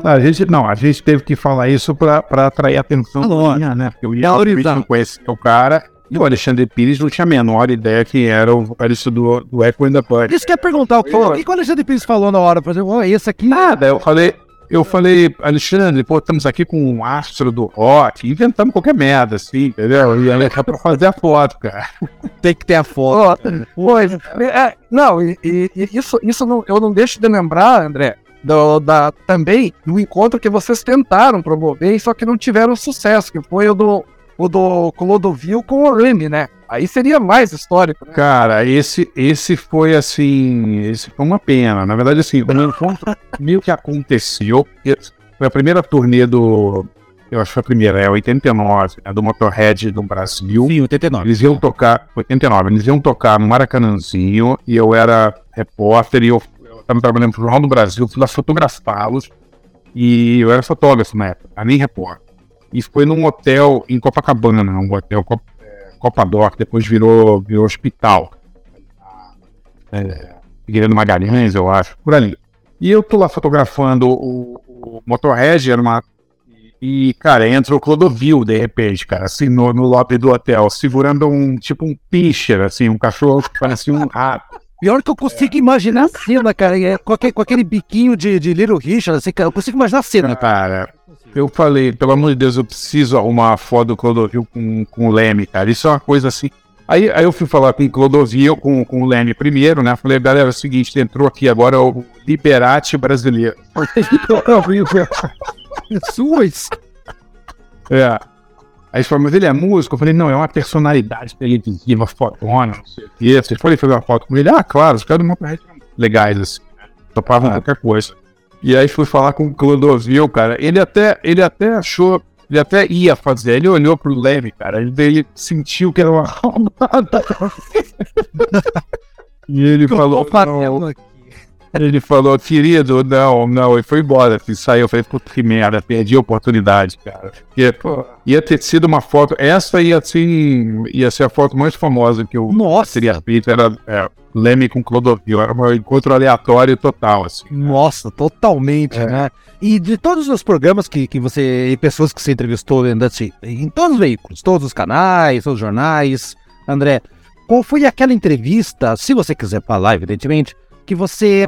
A gente, não, a gente teve que falar isso pra, pra atrair atenção. Alô, né? Porque eu ia não conhecer o cara e o Alexandre Pires não tinha a menor ideia quem era o vocalista do, do Echo and the Bunny. Isso quer perguntar o que, o que o Alexandre Pires falou na hora? Por exemplo, oh, esse aqui. Nada, eu falei, eu falei, Alexandre, pô, estamos aqui com um astro do rock, inventamos qualquer merda, assim, entendeu? E é pra fazer a foto, cara. Tem que ter a foto. Pois, é, não, e, e, isso, isso não, eu não deixo de lembrar, André, do, da, também do encontro que vocês tentaram promover, só que não tiveram sucesso, que foi o do o do Clodovil com o Remy, né? Aí seria mais histórico, né? Cara, esse, esse foi assim. Esse foi uma pena. Na verdade, assim, o encontro meio que aconteceu. Foi a primeira turnê do. Eu acho que foi a primeira, é 89, né, do Motorhead do Brasil. Sim, 89. Eles iam tocar, 89, eles iam tocar no Maracanãzinho e eu era repórter e eu estava trabalhando pro Jornal do Brasil, fui lá fotografá-los e eu era fotógrafo na época, nem repórter. E foi num hotel em Copacabana, um hotel Cop é, Copadoc, depois virou, virou hospital. É, Figueiredo Magalhães, eu acho, por ali. E eu tô lá fotografando o, o Motorhead, era uma. E, cara, entra o Clodovil, de repente, cara, assim, no, no lobby do hotel, segurando um, tipo um pincher, assim, um cachorro que parecia um rato. Pior que eu consigo é. imaginar a cena, cara, é, com, aquele, com aquele biquinho de, de Little Richard, assim, eu consigo imaginar a cena. Cara, eu falei, pelo amor de Deus, eu preciso arrumar uma foto do Clodovil com, com o Leme, cara. Isso é uma coisa assim. Aí, aí eu fui falar com o Clodovil, com, com o Leme primeiro, né? Falei, galera, é o seguinte, entrou aqui agora o Liberate brasileiro. Suas? É. Aí falou, mas ele é músico? Eu falei, não, é uma personalidade televisiva, fotona, não sei o quê. Você foi fazer uma foto com ele? Ah, claro, os caras do Motorhead legais, assim, né? Topavam qualquer coisa. E aí fui falar com o Clodovil, cara. Ele até, ele até achou, ele até ia fazer. Ele olhou pro Leme, cara. Ele, ele sentiu que era uma e ele falou. Não, Ele falou, querido, não, não, ele foi embora, assim, saiu. Eu falei, puta que merda, perdi a oportunidade, cara. Porque, pô, ia ter sido uma foto, essa ia, assim, ia ser a foto mais famosa que eu Nossa. teria feito, era é, Leme com Clodovil, era um encontro aleatório total, assim. Nossa, totalmente, né? E de todos os programas que, que você. e pessoas que você entrevistou assim, em todos os veículos, todos os canais, todos os jornais, André, qual foi aquela entrevista, se você quiser falar, evidentemente, que você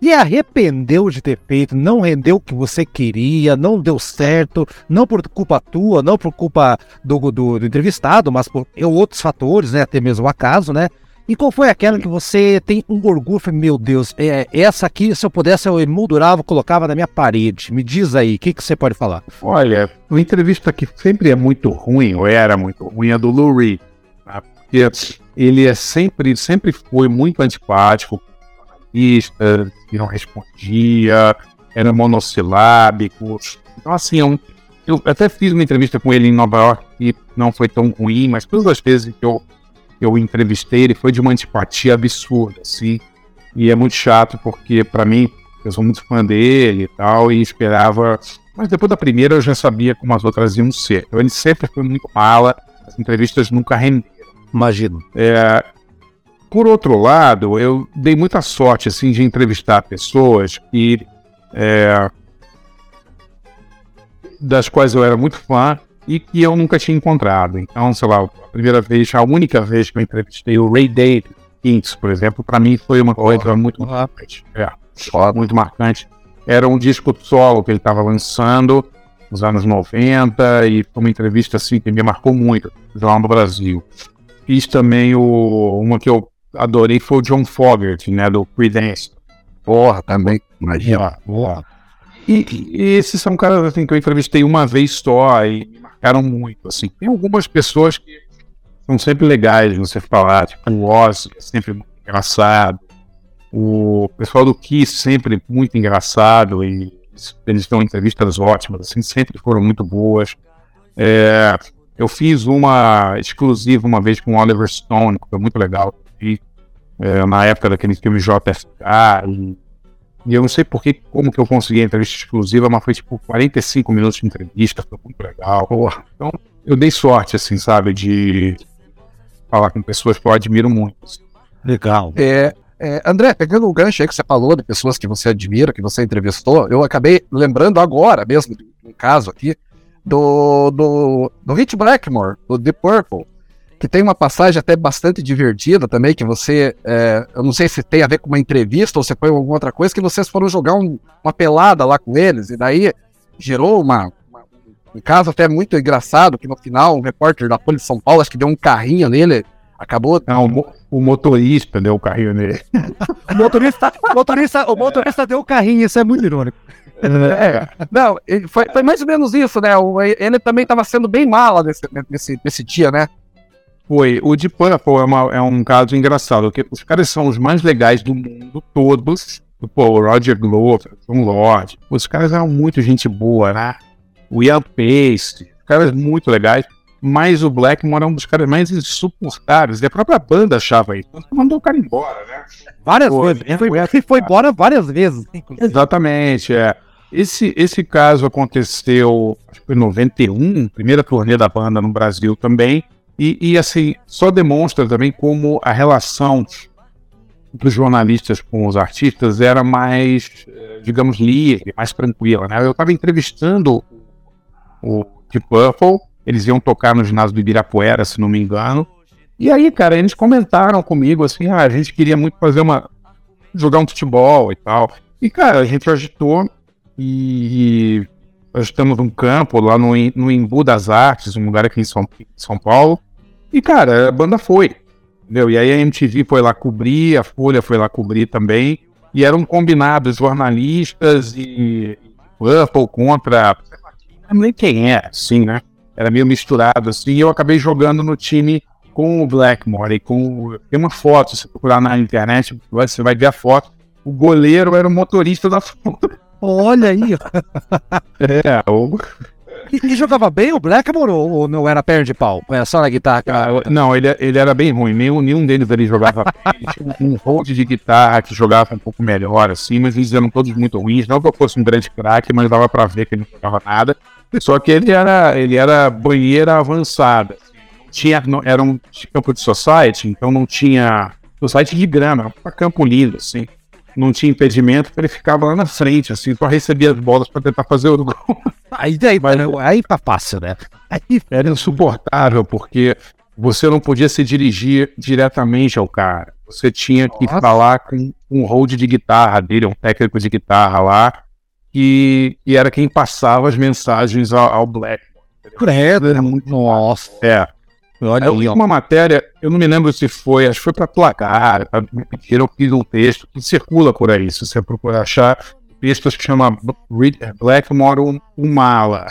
se arrependeu de ter feito, não rendeu o que você queria, não deu certo, não por culpa tua, não por culpa do, do, do entrevistado, mas por outros fatores, né? Até mesmo o acaso, né? E qual foi aquela que você tem um orgulho? Meu Deus, é, essa aqui, se eu pudesse, eu emoldurava, colocava na minha parede. Me diz aí, o que, que você pode falar? Olha, uma entrevista que sempre é muito ruim, ou era muito ruim, é do Lou Reed. tá? Porque ele é sempre, sempre foi muito antipático, jornalista, que não respondia, era monossilábico. Então, assim, eu, eu até fiz uma entrevista com ele em Nova York e não foi tão ruim, mas todas as vezes que eu, que eu entrevistei, ele foi de uma antipatia absurda, assim. E é muito chato, porque, para mim, eu sou muito fã dele e tal, e esperava. Mas depois da primeira eu já sabia como as outras iam ser. Então ele sempre foi muito mala, as entrevistas nunca renderam. Imagino. É, por outro lado, eu dei muita sorte assim de entrevistar pessoas que é, das quais eu era muito fã e que eu nunca tinha encontrado. Então, sei lá, a primeira vez, a única vez que eu entrevistei o Ray Davis, por exemplo, para mim foi uma coisa muito marcante. É, muito marcante. Era um disco solo que ele estava lançando nos anos 90 e foi uma entrevista assim que me marcou muito lá no Brasil. Fiz também o, uma que eu adorei foi o John Fogerty, né, do Creedence. Porra, também. Imagina. E, e esses são caras assim, que eu entrevistei uma vez só e me marcaram muito. Assim. Tem algumas pessoas que são sempre legais de você falar, tipo o Ozzy, é sempre muito engraçado. O pessoal do Kiss sempre muito engraçado e eles dão entrevistas ótimas, assim, sempre foram muito boas. É, eu fiz uma exclusiva uma vez com o Oliver Stone, que foi muito legal. E, é, na época daquele filme JFK. E, e eu não sei por que, como que eu consegui a entrevista exclusiva, mas foi tipo 45 minutos de entrevista, foi muito legal. Então, eu dei sorte, assim, sabe, de falar com pessoas que eu admiro muito. assim. Legal. É, é, André, pegando o gancho aí que você falou de pessoas que você admira, que você entrevistou, eu acabei lembrando agora mesmo de um caso aqui do, do, do Hit Blackmore, do The Purple, que tem uma passagem até bastante divertida também, que você, é, eu não sei se tem a ver com uma entrevista ou se foi alguma outra coisa, que vocês foram jogar um- uma pelada lá com eles, e daí gerou uma, uma- um caso até muito engraçado, que no final um repórter da Folha de São Paulo, acho que deu um carrinho nele, acabou... Não, o, mo- o motorista deu o carrinho nele. O motorista, o motorista, o motorista deu o carrinho, isso é muito irônico. É, não, foi, foi mais ou menos isso, né? O- Ele também estava sendo bem mala nesse, nesse, nesse dia, né? Foi. O de Purple é, uma- é um caso engraçado, porque os caras são os mais legais do mundo, todos. Pô, o Roger Glover, John Lord. Os caras eram muito gente boa, né? O Ian Pace, caras muito legais. Mas o Blackmore é um dos caras mais insuportáveis. E a própria banda achava isso. Então mandou o cara embora, né? Várias Pô, vezes. é, Foi, foi- foi, embora várias vezes. Exatamente, é. Esse, esse caso aconteceu, acho que foi em 91, primeira turnê da banda no Brasil também. E, e, assim, só demonstra também como a relação dos jornalistas com os artistas era mais, eh, digamos, livre, mais tranquila, né? Eu estava entrevistando o Deep Purple, eles iam tocar no ginásio do Ibirapuera, se não me engano. E aí, cara, eles comentaram comigo assim, ah, a gente queria muito fazer uma... jogar um futebol e tal. E, cara, a gente agitou e nós estamos num campo lá no, no Embu das Artes, um lugar aqui em São, São Paulo. E, cara, a banda foi. Entendeu? E aí a MTV foi lá cobrir, a Folha foi lá cobrir também. E eram combinados jornalistas e, e contra. Não lembro quem é, assim, né? Era meio misturado, assim. E eu acabei jogando no time com o Blackmore e com. Tem uma foto, se procurar na internet, você vai ver a foto. O goleiro era o motorista da Folha. Olha aí. É, o, E, e jogava bem o Blackmore ou, ou não era perna de pau? Era só na guitarra? Ah, não, ele, ele era bem ruim. Nenhum, nenhum deles ele jogava um hold de guitarra que jogava um pouco melhor, assim, mas eles eram todos muito ruins. Não que eu fosse um grande craque, mas dava pra ver que ele não jogava nada. Só que ele era, ele era banheira avançada. assim. Tinha, não, era um campo de society, então não tinha. Society de grama, era um campo lindo, assim. Não tinha impedimento, ele ficava lá na frente, assim, só recebia as bolas pra tentar fazer o gol. Aí, aí, aí tá fácil, né? Aí, Era insuportável, porque você não podia se dirigir diretamente ao cara. Você tinha que Nossa. falar com um hold de guitarra dele, um técnico de guitarra lá, que, que era quem passava as mensagens ao, ao Black. credo. Era muito Nossa, É. olha Eu li uma matéria, eu não me lembro se foi, acho que foi para placar, pra- me pediram, eu fiz um texto que circula por aí, se você procurar achar, o texto se chama Blackmore um, um mala.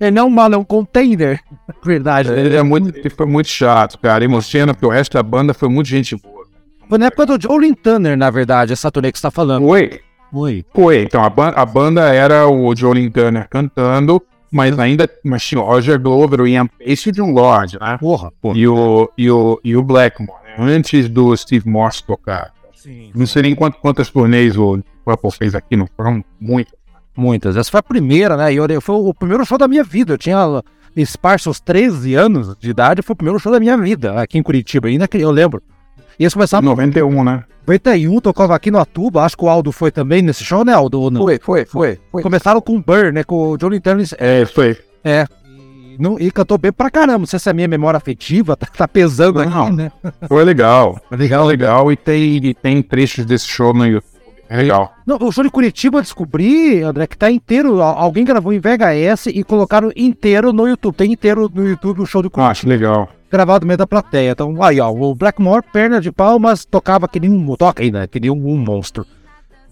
Ele não é um mala, é um container. Verdade, né? Ele, é muito, ele foi muito chato, cara, emociona, porque o resto da banda foi muito gente boa. Foi na época do Jolin Turner, na verdade, essa turnê que você tá falando. Foi, Foi. foi. Então a, ban- a banda era o Jolene Turner cantando, mas ainda mas tinha o Roger Glover, o Ian Pace e o John Lord, né? Porra. E o, e o, e o Blackmore, né? antes do Steve Morse tocar. Sim. Não sei nem quant- quantas turnês o Purple fez aqui, não foram muitas. Muitas. Essa foi a primeira, né? E eu, foi o primeiro show da minha vida. Eu tinha esparso aos 13 anos de idade, foi o primeiro show da minha vida, aqui em Curitiba, ainda que eu lembro. E eles começaram 91, né? em 91, tocava aqui no Atuba, acho que o Aldo foi também nesse show, né, Aldo? Não? Foi, foi, foi. foi. Começaram com o Burr, né, com o Johnny Turner, É, foi. é. E, não, e cantou bem pra caramba, não sei se é a minha memória afetiva tá, tá pesando Não. aqui, né? Foi legal. Legal, Legal, e tem, e tem trechos desse show no YouTube. É legal. Não, o show de Curitiba eu descobri, André, que tá inteiro. al- Alguém gravou em VHS e colocaram inteiro no YouTube. Tem inteiro no YouTube o show de Ah, Curitiba. acho legal. Gravado no meio da plateia. Então, aí, ó, o Blackmore, perna de pau, mas tocava que nem um. Toca ainda, que nem um, um monstro.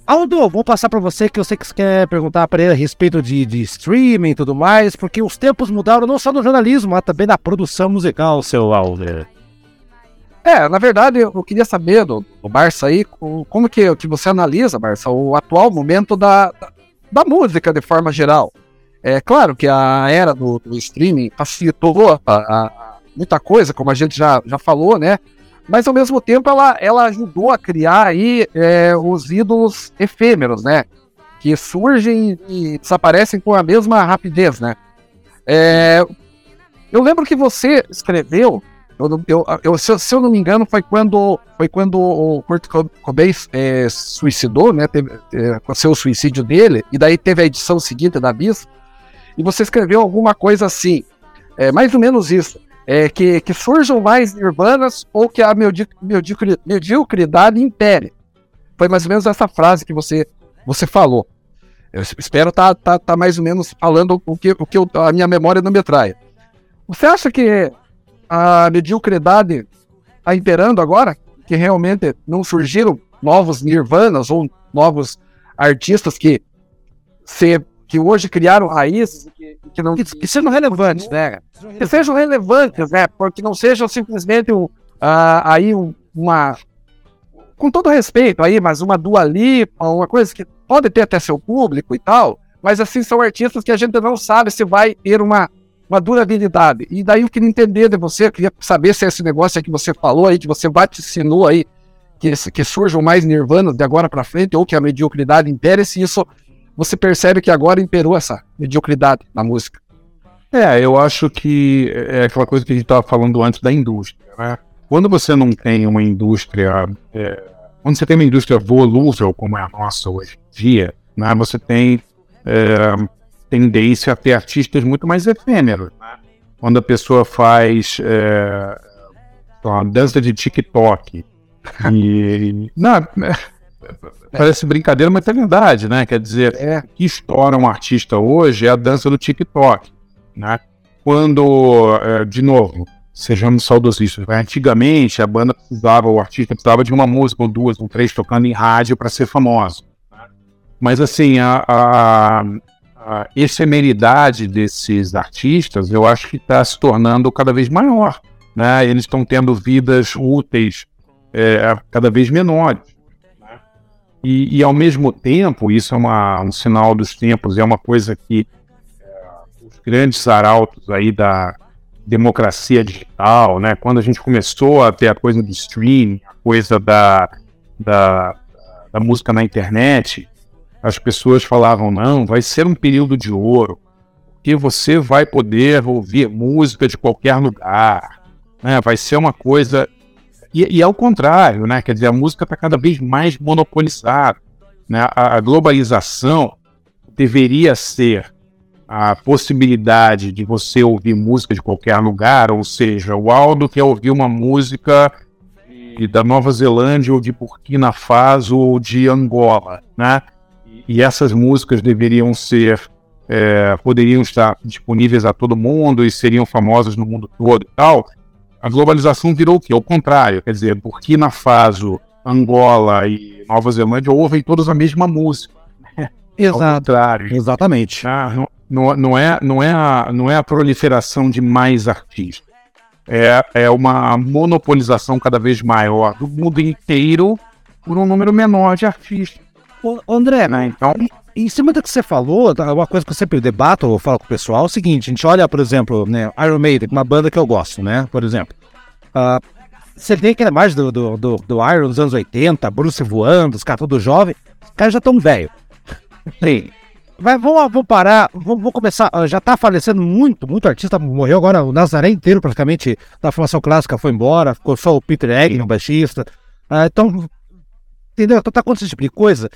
Aldo, vou passar pra você que eu sei que você quer perguntar pra ele a respeito de, de streaming e tudo mais, porque os tempos mudaram não só no jornalismo, mas também na produção musical, seu Aldo. É, na verdade, eu queria saber do, do Barça aí, co- como que, que você analisa, Barça, o atual momento da, da, da música de forma geral. É claro que a era do, do streaming facilitou a- a- muita coisa, como a gente já, já falou, né? Mas ao mesmo tempo ela, ela ajudou a criar aí é, os ídolos efêmeros, né? Que surgem e desaparecem com a mesma rapidez, né? É, eu lembro que você escreveu eu, eu, eu- se, se eu não me engano, foi quando, foi quando o Kurt Co- Cobain é, suicidou, né? Teve, é, aconteceu o suicídio dele, e daí teve a edição seguinte da Bis. E você escreveu alguma coisa assim, é, mais ou menos isso. É, que, que surjam mais nirvanas ou que a mediocri- mediocridade impere. Foi mais ou menos essa frase que você, você falou. Eu es- espero estar tá, tá mais ou menos falando o que, o que eu- a minha memória não me traia. Você acha que a mediocridade está imperando agora? Que realmente não surgiram novos nirvanas ou novos artistas que, se, que hoje criaram raízes que, que não Que, que sejam relevantes, né? que sejam relevantes, né? Porque não sejam simplesmente um, ah, aí um- uma. Com todo respeito aí, mas uma Dua Lipa, uma coisa que pode ter até seu público e tal, mas assim são artistas que a gente não sabe se vai ter uma, uma durabilidade. E daí eu queria entender de você, eu queria saber se esse negócio aí que você falou aí, que você vaticinou aí, que, que surjam mais nirvanas de agora pra frente, ou que a mediocridade impere, se isso você percebe que agora imperou essa mediocridade na música. É, eu acho que é aquela coisa que a gente estava falando antes da indústria, né? Quando você não tem uma indústria, é, quando você tem uma indústria volúvel como é a nossa hoje em dia, né? Você tem é, tendência a ter artistas muito mais efêmeros, né? Quando a pessoa faz é, lá, dança de TikTok e não, é, parece brincadeira, mas é verdade, né? Quer dizer, É, o que estoura um artista hoje é a dança do TikTok, né? Quando, de novo, sejamos saudosistas, né? antigamente a banda precisava, o artista precisava de uma música ou duas ou três tocando em rádio para ser famoso. né? Mas assim, a, a, a efemeridade desses artistas, eu acho que está se tornando cada vez maior, né? Eles estão tendo vidas úteis eh, cada vez menores. E, e, ao mesmo tempo, isso é uma, um sinal dos tempos, é uma coisa que é, os grandes arautos aí da democracia digital, né? Quando a gente começou a ter a coisa do streaming, a coisa da, da, da música na internet, as pessoas falavam, não, vai ser um período de ouro, porque você vai poder ouvir música de qualquer lugar, né? Vai ser uma coisa e, e ao contrário, né? Quer dizer, a música está cada vez mais monopolizada. Né? A, a globalização deveria ser a possibilidade de você ouvir música de qualquer lugar, ou seja, o Aldo quer ouvir uma música da Nova Zelândia ou de Burkina Faso ou de Angola, né? E essas músicas deveriam ser, é, poderiam estar disponíveis a todo mundo e seriam famosas no mundo todo e tal a globalização virou o quê? O contrário, quer dizer, Burkina Faso, Angola e Nova Zelândia ouvem todos a mesma música. Exato. Exatamente. Ah, não, não, é, não, é a, não é a proliferação de mais artistas. É, é uma monopolização cada vez maior do mundo inteiro por um número menor de artistas. Ô, André, né? então, em cima do que você falou, tá, uma coisa que eu sempre debato ou falo com o pessoal é o seguinte: a gente olha, por exemplo, né, Iron Maiden, uma banda que eu gosto, né? Por exemplo. Uh, você tem aquela mais do, do, do, do, Iron dos anos 80, Bruce voando, os caras todos jovens, os caras já estão velhos. Sim. Vai, vamos, vamos parar, vamos, vamos, começar. Já está falecendo muito, muito artista morreu agora. O Nazaré inteiro, praticamente, da formação clássica foi embora. Ficou só o Peter Egg, o baixista. Uh, então, entendeu? Então tá acontecendo esse tipo de coisa.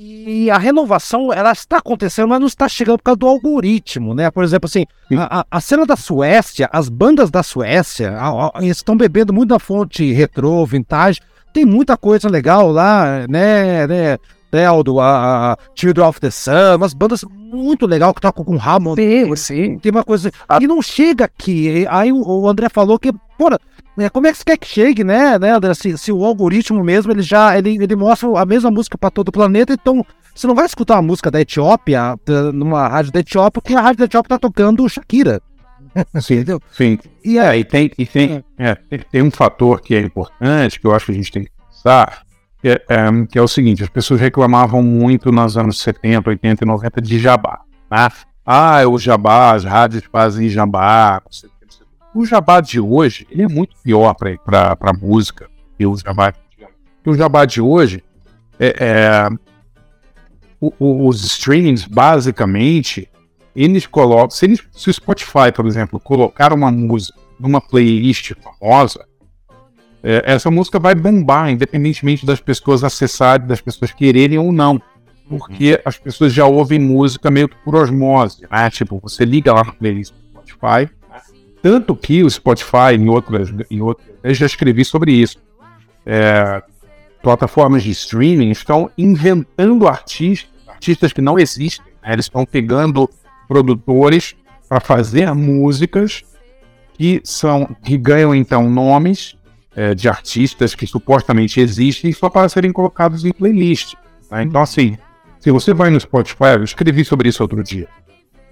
E a renovação, ela está acontecendo, mas não está chegando por causa do algoritmo, né? Por exemplo, assim, a, a cena da Suécia, as bandas da Suécia a, a, estão bebendo muito da fonte retrô, vintage. Tem muita coisa legal lá, né? né? Teldo, a, a Children of the Sun, umas bandas muito legal que tocam com Hammond. Sim, sim. Tem uma coisa. E não chega aqui. Aí o André falou que, porra, como é que você quer que chegue, né, né André? Se, se, o algoritmo mesmo, ele já ele, ele mostra a mesma música para todo o planeta, então você não vai escutar uma música da Etiópia numa rádio da Etiópia, porque a rádio da Etiópia tá tocando Shakira. Sim, entendeu? Sim. E, é, e, tem, e tem, é, tem um fator que é importante, que eu acho que a gente tem que pensar, que é, é, que é o seguinte, as pessoas reclamavam muito nos anos 70, 80 e 90 de jabá. Né? Ah, o jabá, as rádios fazem jabá, sei o jabá de hoje, ele é muito pior para a música que o jabá o jabá de hoje é, é o, o, os streams, basicamente, eles colocam. Se, eles, se o Spotify, por exemplo, colocar uma música numa playlist famosa, é, essa música vai bombar, independentemente das pessoas acessarem, das pessoas quererem ou não. Porque uhum. as pessoas já ouvem música meio que por osmose, né? Tipo, você liga lá na playlist do Spotify, tanto que o Spotify, em outras, em outras eu já escrevi sobre isso, é, plataformas de streaming estão inventando artistas, artistas que não existem. Né? Eles estão pegando produtores para fazer músicas que são que ganham então nomes é, de artistas que supostamente existem só para serem colocados em playlist. Né? Então assim, se você vai no Spotify, eu escrevi sobre isso outro dia,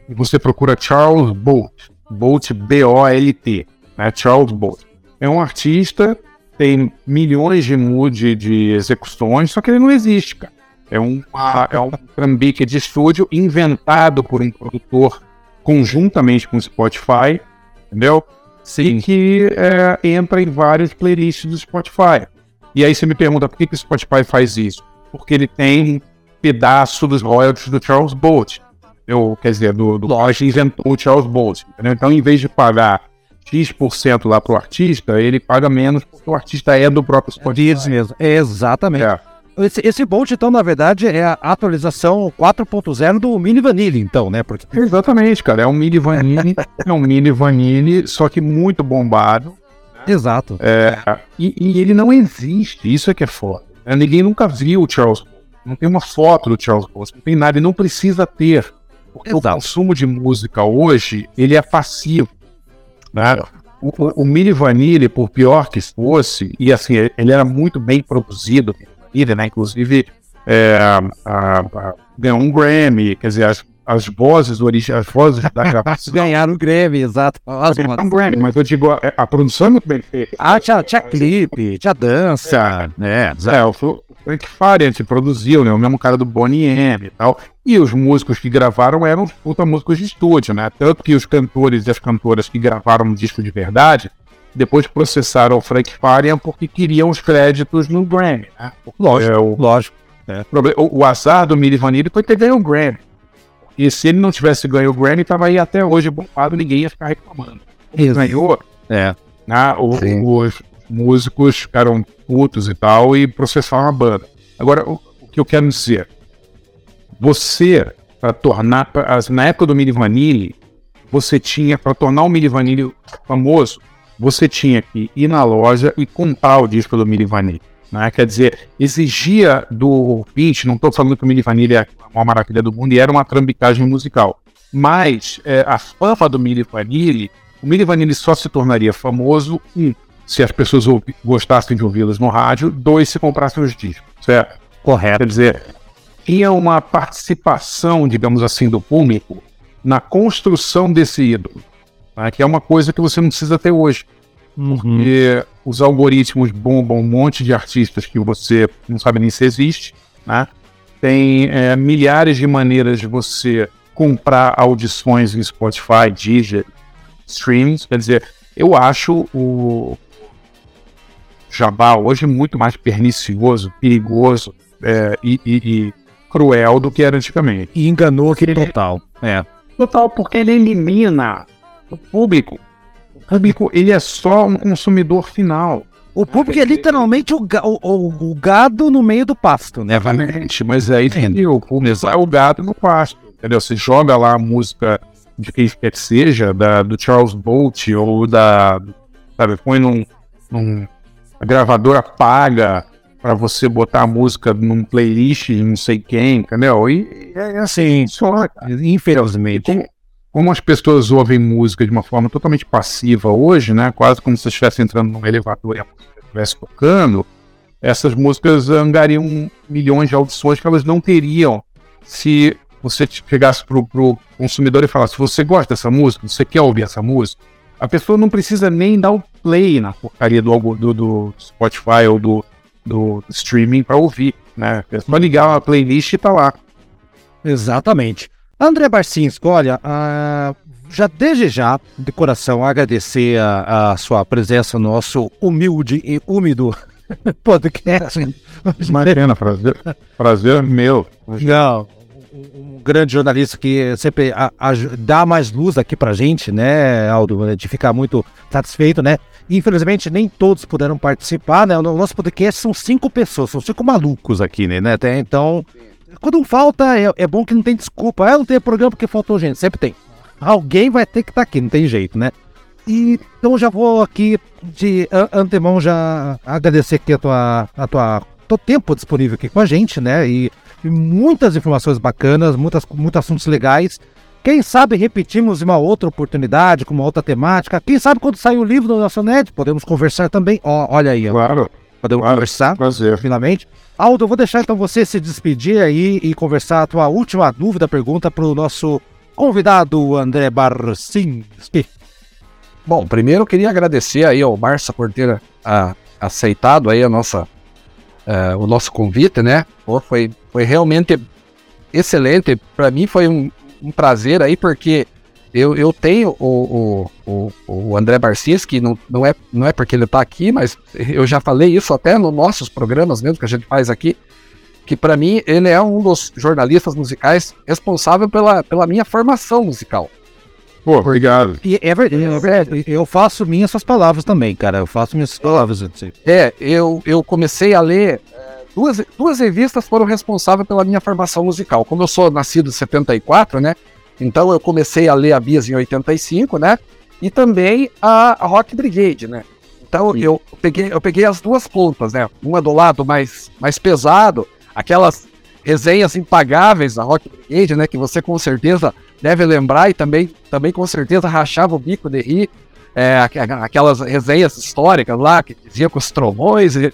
e você procura Charles Bolt, Bolt, B-O-L-T, né? Charles Bolt. É um artista, tem milhões de, de, de execuções, só que ele não existe, cara. É, uma, é um trambique de estúdio inventado por um produtor conjuntamente com o Spotify, entendeu? Sim. E que é, entra em várias playlists do Spotify. E aí você me pergunta por que, que o Spotify faz isso? Porque ele tem um pedaço dos royalties do Charles Bolt eu, quer dizer, do, do Lógico. inventou o Charles. Entendeu? Então, em vez de pagar X% lá pro artista, ele paga menos porque o artista é do próprio Spotify. É mesmo. Exatamente. É. Esse, esse Bolt, então, na verdade, é a atualização 4.0 do Mini Vanille, então, né? Porque... Exatamente, cara. É um Mini Vanille, é um Mini Vanille, só que muito bombado. Exato. É, e, e, ele não existe, isso é que é foda. Ninguém nunca viu o Charles Bolt. Não tem uma foto do Charles Bolt, não tem nada, ele não precisa ter. Porque Exato. o consumo de música hoje, ele é passivo. Né? O, o, Mini Vanille, por pior que fosse, e assim, ele era muito bem produzido, né? Inclusive, é, a, a, ganhou um Grammy, quer dizer, as, as vozes originais, as vozes da gravação. Ganharam o Grammy, exato. Ganharam um Grammy, mas eu digo, a, a, produção é muito bem feita. Ah, tinha, tinha clipe, tinha dança, é, né? É, o, Frank Farian produziu, né? O mesmo cara do Bonnie M e tal. E os músicos que gravaram eram puta músicos de estúdio, né? Tanto que os cantores e as cantoras que gravaram o disco de verdade depois processaram o Frank Farian porque queriam os créditos no Grammy, né? Lógico, É, o, lógico. o, o azar do Milli Vanilli foi ter ganho o Grammy. E se ele não tivesse ganho o Grammy, tava aí até hoje bombado, ninguém ia ficar reclamando. Ganhou, É. né? O- Sim. os músicos ficaram putos e tal e processaram a banda. Agora, o, o que eu quero dizer, você, para tornar, pra- na época do Milli Vanilli, você tinha, para tornar o Milli Vanilli famoso, você tinha que ir na loja e comprar o disco do Milli Vanilli. Né? Quer dizer, exigia do ouvinte, não estou falando que o Milli Vanilli é uma maravilha do mundo e era uma trambicagem musical, mas é, a fama do Milli Vanilli, o Milli Vanilli só se tornaria famoso, um, se as pessoas gostassem de ouvi-los no rádio, dois, se comprassem os discos, certo? Correto. Quer dizer, tinha uma participação, digamos assim, do público na construção desse ídolo, né? que é uma coisa que você não precisa ter hoje. Uhum. E os algoritmos bombam um monte de artistas que você não sabe nem se existe, né? Tem é, milhares de maneiras de você comprar audições em Spotify, Deezer, streams. Quer dizer, eu acho o Jabá hoje muito mais pernicioso, perigoso é, e, e- e cruel do que era antigamente. E enganou aquele total. É. Total, porque ele elimina o público. O público, ele é só um consumidor final. O público é literalmente o, o- o- gado no meio do pasto, né? Exatamente, mas aí entendeu? O público é o gado no pasto, entendeu? Você joga lá a música de quem quer que seja, da, do Charles Bolt ou da. Sabe, põe num. num a gravadora paga pra você botar a música num playlist de não sei quem, entendeu? E é assim, só. Infelizmente. Como, como as pessoas ouvem música de uma forma totalmente passiva hoje, né? Quase como se você estivesse entrando num elevador e a música estivesse tocando, essas músicas angariam milhões de audições que elas não teriam se você chegasse pro, pro consumidor e falasse: você gosta dessa música? Você quer ouvir essa música? A pessoa não precisa nem dar o play na porcaria do, do, do Spotify ou do, do streaming para ouvir, né? É só ligar uma playlist e tá lá. Exatamente. André Barcinski, olha, ah, já desde já, de coração, agradecer a, a sua presença no nosso humilde e úmido podcast. Imagina, prazer, prazer meu. Não, um, grande jornalista que sempre a- aju- dá mais luz aqui pra gente, né, Aldo? né, De ficar muito satisfeito, né? Infelizmente, nem todos puderam participar, né? O nosso podcast são cinco pessoas, são cinco malucos aqui, né? Até então, quando falta, é, é bom que não tem desculpa. Ah, não tem programa porque faltou gente. Sempre tem. Alguém vai ter que estar aqui, não tem jeito, né? E, então já vou aqui de an- antemão já agradecer aqui a tua, a tua, teu tempo disponível aqui com a gente, né? E muitas informações bacanas, muitas, muitos assuntos legais. Quem sabe repetimos em uma outra oportunidade, com uma outra temática. Quem sabe quando sair o livro do Nacionet, podemos conversar também. Ó, olha aí, Claro, podemos claro. conversar prazer. finalmente. Aldo, eu vou deixar então você se despedir aí e conversar a tua última dúvida, pergunta para o nosso convidado André Barcinski. Bom, primeiro eu queria agradecer aí ao Barça por ter ah, aceitado aí a nossa, eh, o nosso convite, né? Pô, foi, foi realmente excelente. Para mim foi um, um prazer aí, porque eu, eu tenho o, o, o, o André Barcinski, não, não, é, não é porque ele está aqui, mas eu já falei isso até nos nossos programas mesmo que a gente faz aqui, que para mim ele é um dos jornalistas musicais responsável pela, pela minha formação musical. Pô, obrigado. E é verdade, é verdade, eu faço minhas suas palavras também, cara. Eu faço minhas palavras. assim. É, eu, eu comecei a ler. eh, Duas, duas revistas foram responsáveis pela minha formação musical. Como eu sou nascido em 74, né? Então eu comecei a ler a Bias em 85, né? E também a, a Rock Brigade, né? Então eu peguei, eu peguei as duas pontas, né? Uma do lado mais, mais pesado, aquelas resenhas impagáveis da Rock Brigade, né? Que você com certeza deve lembrar e também, também com certeza rachava o bico de rir. É, aqu- aquelas resenhas históricas lá que dizia que os trovões e-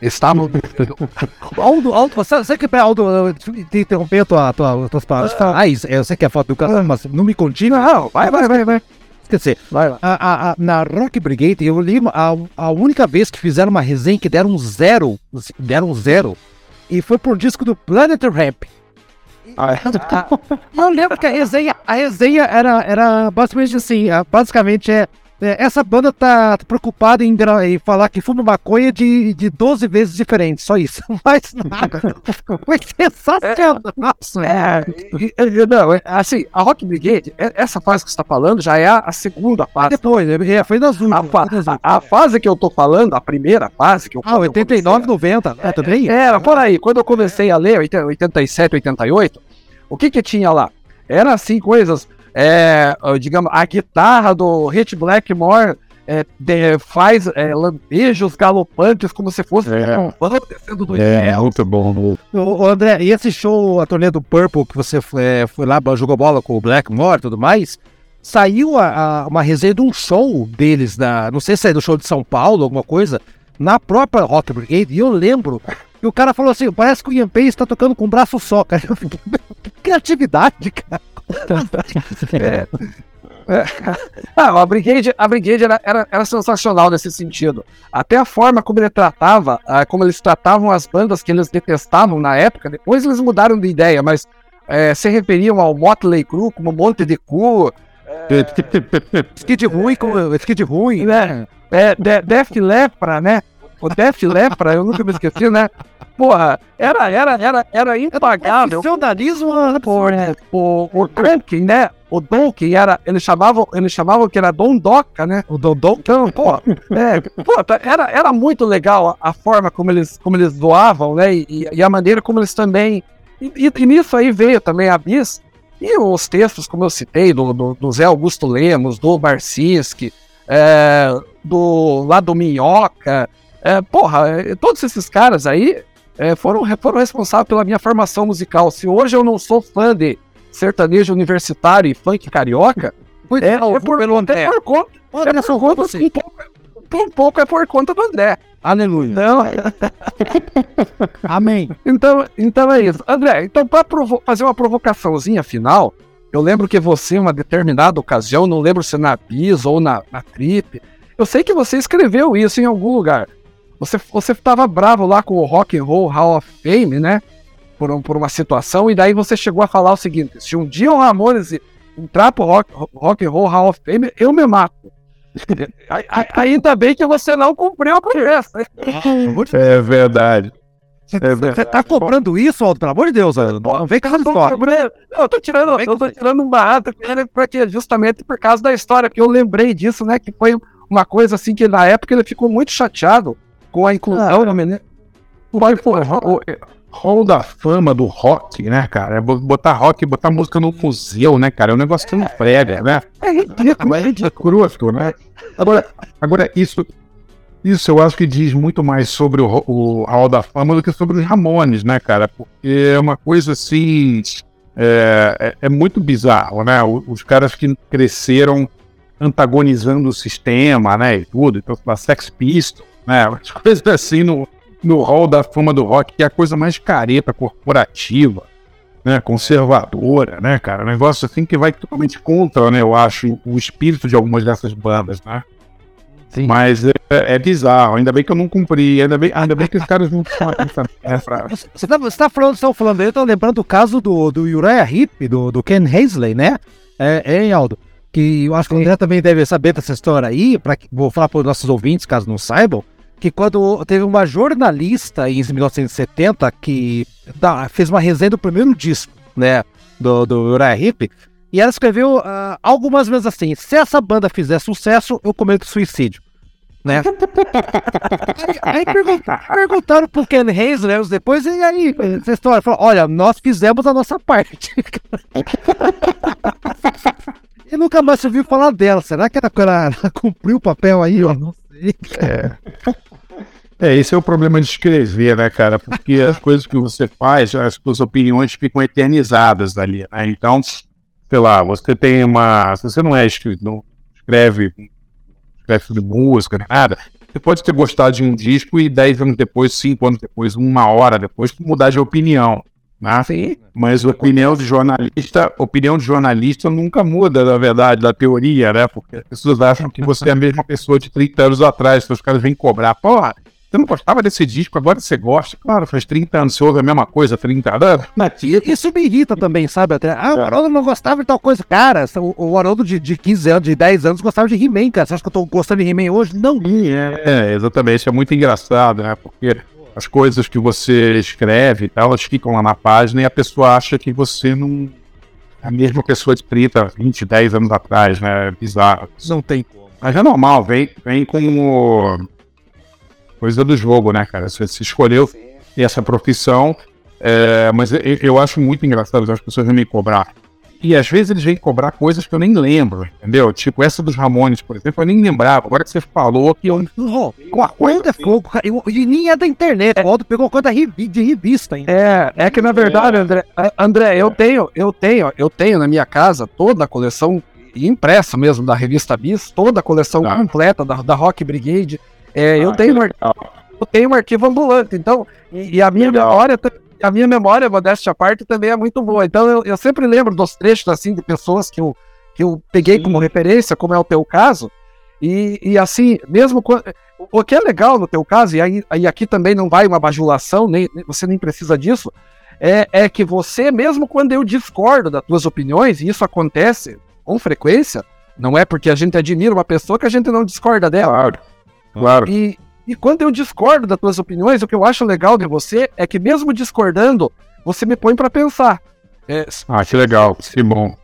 estavam. Aldo, Aldo, você, você que Aldo, eu te interromper tua, tua, tuas palavras. Ah, isso, eu sei que é foto do cara, mas não me continua. Não, vai, vai, vai, vai. Esquecer. Vai lá. A, a- a- na Rock Brigade, eu li a, a única vez que fizeram uma resenha que deram um zero, deram um zero, e foi pro disco do Planet Ramp. Ah, é. Eu lembro que a resenha, a resenha era, era basicamente assim, ah, basicamente é, é, essa banda tá preocupada em, em falar que fuma maconha de, de 12 vezes diferentes, só isso. Mais nada. Foi sensacional. Nossa, É, e- não, é, assim, a Rock Brigade, é- essa fase que você está falando já é a, a segunda fase. Depois, é, foi nas A, últimas. fa- foi nas a- a fase que eu tô falando, a primeira fase que eu Ah, 89, 90. É, também? Era, por aí. Quando eu comecei a ler, 80, 87, 88, o que que tinha lá? Era assim, coisas, é, digamos, a guitarra do Hit Blackmore é, de- faz é, lampejos galopantes como se fosse É. um vão descendo do É, muito bom. Ô, ô, André, e esse show, a turnê do Purple, que você foi, é, foi lá, jogou bola com o Blackmore e tudo mais, saiu a- a- uma resenha de um show deles, da, não sei se é do show de São Paulo, alguma coisa, na própria Rock Brigade, e eu lembro que o cara falou assim, parece que o Ian Pace está tocando com um braço só, cara. Eu fiquei, que criatividade, cara. É. É. Ah, a Brigade, a Brigade era, era, era sensacional nesse sentido. Até a forma como ele tratava, ah, como eles tratavam as bandas que eles detestavam na época, depois eles mudaram de ideia, mas eh, se referiam ao Motley Crue como Monte de Cu, Skid ruim, com- skid ruim. né? É, de, Def Lepra, né? O Def Lepra, eu nunca me esqueci, né? Porra, era, era, era, era impagável. Profissionalismo, Por, é, o, o Tolkien, né? O Tolkien era, eles chamavam, eles chamavam que era Dondoca, né? o Dondon. Então, pô, é, pô, tá- era, era muito legal a, a forma como eles, como eles doavam, né? E, e a maneira como eles também. E, e- e nisso aí veio também a Bis. E os textos, como eu citei, do, do, do Zé Augusto Lemos, do Barcinski, é, do lá do Minhoca. É, porra, é, todos esses caras aí é, foram, foram responsáveis pela minha formação musical. Se hoje eu não sou fã de sertanejo universitário e funk carioca, é, é por, pelo André. é por conta. Olha É por conta, você. um, pouco, um pouco é por conta do André. Aleluia. Então, Amém. então, então é isso. André, então para fazer uma provocaçãozinha final, eu lembro que você, em uma determinada ocasião, não lembro se na Bis ou na, na Trip, eu sei que você escreveu isso em algum lugar. Você, você tava bravo lá com o Rock and Roll Hall of Fame, né? Por, um- por uma situação, e daí você chegou a falar o seguinte: se um dia o Ramones entrar pro Rock, rock and Roll Hall of Fame, eu me mato. Ainda bem que você não cumpriu a promessa. É verdade. É Você verdade. tá cobrando isso, Aldo? Pelo amor de Deus, Aldo. Não vem com essa Não, história. eu tô tirando, eu tô tirando um barato porque justamente por causa da história, que eu lembrei disso, né? Que foi uma coisa assim que na época ele ficou muito chateado com a inclusão da menina. Vai, pô, Hall da fama do rock, né, cara? É bo- botar rock, botar música no museu, né, cara? É um negócio que não prega, né? É ridículo, é ridículo. Né? Agora, agora isso, isso eu acho que diz muito mais sobre o, o Hall da Fama do que sobre os Ramones, né, cara? Porque é uma coisa assim. É, é- é muito bizarro, né? Os caras que cresceram antagonizando o sistema, né? E tudo. Então, a Sex Pistols, né? As coisas assim no, no Hall da Fama do Rock, que é a coisa mais careta, corporativa, né? Conservadora, né, cara? Um negócio assim que vai totalmente contra, né? Eu acho, o espírito de algumas dessas bandas, né? Sim. Mas é, é bizarro, ainda bem que eu não cumpri, ainda bem, ainda bem que os caras não estão essa, essa, Você tá, você tá falando, estão falando aí, eu tô lembrando do caso do, do Uriah Heep, do, do Ken Hazley, né? É, hein, Aldo? Que eu acho que o André também deve saber dessa história aí, pra, que- vou falar para os nossos ouvintes, caso não saibam, que quando teve uma jornalista em 1970 que tá, fez uma resenha do primeiro disco, né, do, do Uriah Heep, e ela escreveu ah, algo mais ou menos assim, se essa banda fizer sucesso, eu cometo suicídio. Né? aí aí pergun- perguntaram pro Ken Hazley anos depois, e aí, essa história, falou, olha, nós fizemos a nossa parte. e nunca mais se ouviu falar dela. Será que ela, ela, ela cumpriu o papel aí? Eu sei. É, esse é o problema de escrever, né, cara? Porque as coisas que você faz, as suas opiniões ficam eternizadas ali, né? Então, sei lá, você tem uma. Se você não é escrito, não escreve, escreve música, nem nada, você pode ter gostado de um disco e 10 anos depois, 5 anos depois, uma hora depois, mudar de opinião. Né? Sim. Mas a opinião de jornalista, opinião de jornalista nunca muda, na verdade, da teoria, né? Porque as pessoas acham que você é a mesma pessoa de 30 anos atrás, então os caras vêm cobrar. Porra, Você não gostava desse disco, agora você gosta. Claro, faz 30 anos, você ouve a mesma coisa há 30 anos. Mas isso me irrita também, sabe? Até, ah, o Haroldo não gostava de tal coisa. Cara, o, o Haroldo de, de 15 anos, de 10 anos, gostava de He-Man, cara. Você acha que eu tô gostando de He-Man hoje? Não. É, exatamente. É muito engraçado, né? Porque as coisas que você escreve e tal, elas ficam lá na página e a pessoa acha que você não. É a mesma pessoa de 30, 20, 10 anos atrás, né? É bizarro. Não tem como. Mas é normal, vem, vem com o... coisa do jogo, né, cara? Você se escolheu essa profissão, é, mas eu, eu acho muito engraçado as pessoas vêm me cobrar. E às vezes eles vêm cobrar coisas que eu nem lembro, entendeu? Tipo, essa dos Ramones, por exemplo, eu nem lembrava. Agora que você falou que eu. Oh, é fogo, cara. E nem é da internet. O Aldo pegou coisa de revista ainda. É, é que na verdade, André, André, eu tenho, eu tenho, eu tenho na minha casa toda a coleção impressa mesmo da revista Bis, toda a coleção ah. completa da, da Rock Brigade. É, ah, eu, tenho um, eu tenho um arquivo ambulante, então, e, e a minha memória a minha memória, modéstia à parte, também é muito boa. Então eu, eu sempre lembro dos trechos assim de pessoas que eu, que eu peguei Sim. como referência, como é o teu caso. E, e assim, mesmo quando. O que é legal no teu caso, e aí, aí aqui também não vai uma bajulação, nem, você nem precisa disso, é, é que você, mesmo quando eu discordo das tuas opiniões, e isso acontece com frequência, não é porque a gente admira uma pessoa que a gente não discorda dela. Claro. Claro. E, e quando eu discordo das tuas opiniões, o que eu acho legal de você é que mesmo discordando, você me põe para pensar. É, ah, que legal, que bom.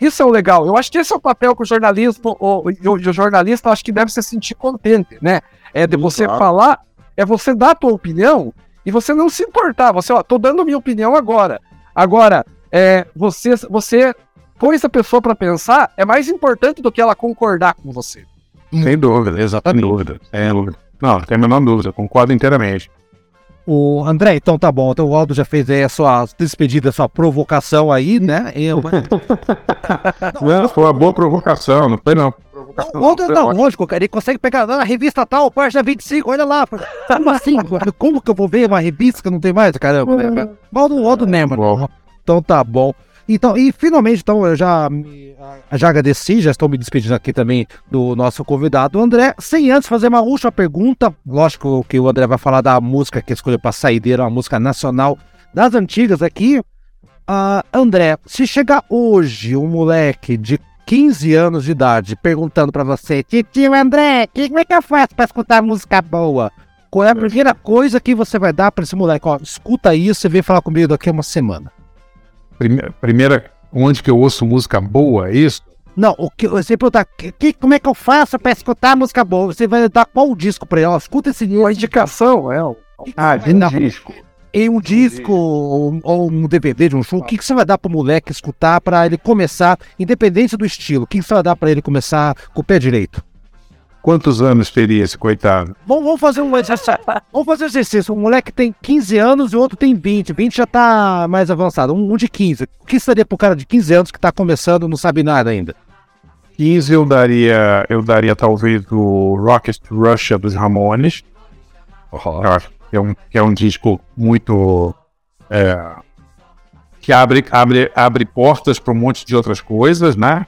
Isso é o legal. Eu acho que esse é o papel que o jornalismo, o, o, o jornalista, acho que deve se sentir contente, né? É de você claro. falar, é você dar a tua opinião e você não se importar. Você, ó, tô dando minha opinião agora. Agora, é, você, você pôs a pessoa para pensar é mais importante do que ela concordar com você. Sem dúvida, exatamente. Sem dúvida. Sem dúvida. Não, tem a menor dúvida, concordo inteiramente. O André, então tá bom. Então o Aldo já fez aí a sua despedida, a sua provocação aí, né? Eu... não, foi uma boa provocação, não foi não. O Aldo é lógico, cara. Ele consegue pegar na revista tal, página 25, olha lá. Como assim? Como que eu vou ver uma revista que não tem mais? Caramba. O Aldo, o Aldo mesmo. Então tá bom. Então, e finalmente, então, eu já, já agradeci, já estou me despedindo aqui também do nosso convidado, André. Sem antes fazer uma última pergunta, lógico que o André vai falar da música que escolheu para saideira, uma música nacional das antigas aqui. Uh, André, se chegar hoje um moleque de 15 anos de idade perguntando para você, tio André, como é que eu faço para escutar música boa? Qual é a primeira coisa que você vai dar para esse moleque? Ó, escuta isso e vem falar comigo daqui a uma semana primeira, primeira onde que eu ouço música boa, é isso? Não, o que você perguntar, que, como é que eu faço para escutar música boa? Você vai dar qual disco para ele? Ó, escuta esse Uma indicação, é. Ah, de um disco. Em um disco ou, ou, um DVD de um show, o que, que você vai dar pro moleque escutar para ele começar, independente do estilo? O que, que você vai dar para ele começar com o pé direito? Quantos anos teria esse coitado? Bom, vamos fazer um exercício. Vamos fazer um exercício. Um moleque tem 15 anos e o outro tem 20. 20 já tá mais avançado. Um, um de 15. O que seria pro cara de 15 anos que tá começando não sabe nada ainda? 15 eu daria, eu daria talvez o Rocket Russia dos Ramones. Oh. Que, é um, que é um disco muito. É, que abre, abre, abre portas para um monte de outras coisas, né?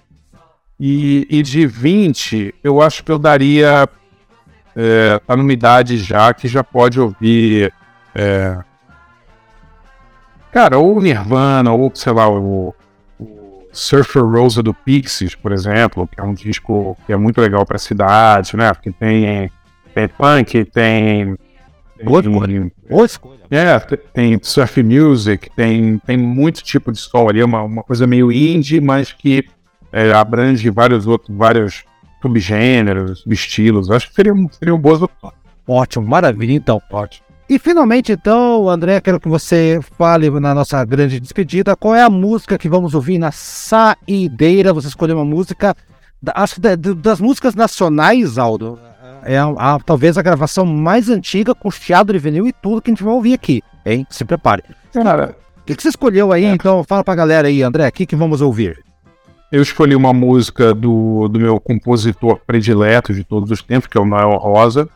E, e de 20, eu acho que eu daria. É, tá numa idade já que já pode ouvir. É, cara, ou Nirvana, ou sei lá, o, o Surfer Rosa do Pixies, por exemplo, que é um disco que é muito legal pra cidade, né? Porque tem, tem punk, tem. Boa escolha. Boa escolha. É, tem surf music, tem, tem muito tipo de som ali, uma, uma coisa meio indie, mas que é, abrange vários outros, vários subgêneros, estilos. Acho que seriam, seriam boas opções. Ótimo, maravilha, então. Ótimo. E finalmente, então, André, quero que você fale na nossa grande despedida qual é a música que vamos ouvir na saideira. Você escolheu uma música, acho que das músicas nacionais, Aldo. É a, a, talvez a gravação mais antiga com chiado de vinil e tudo que a gente vai ouvir aqui, hein? Se prepare. Cara, o que, que você escolheu aí, é. então? Fala pra galera aí, André, o que, que vamos ouvir? Eu escolhi uma música do, do meu compositor predileto de todos os tempos, que é o Noel Rosa.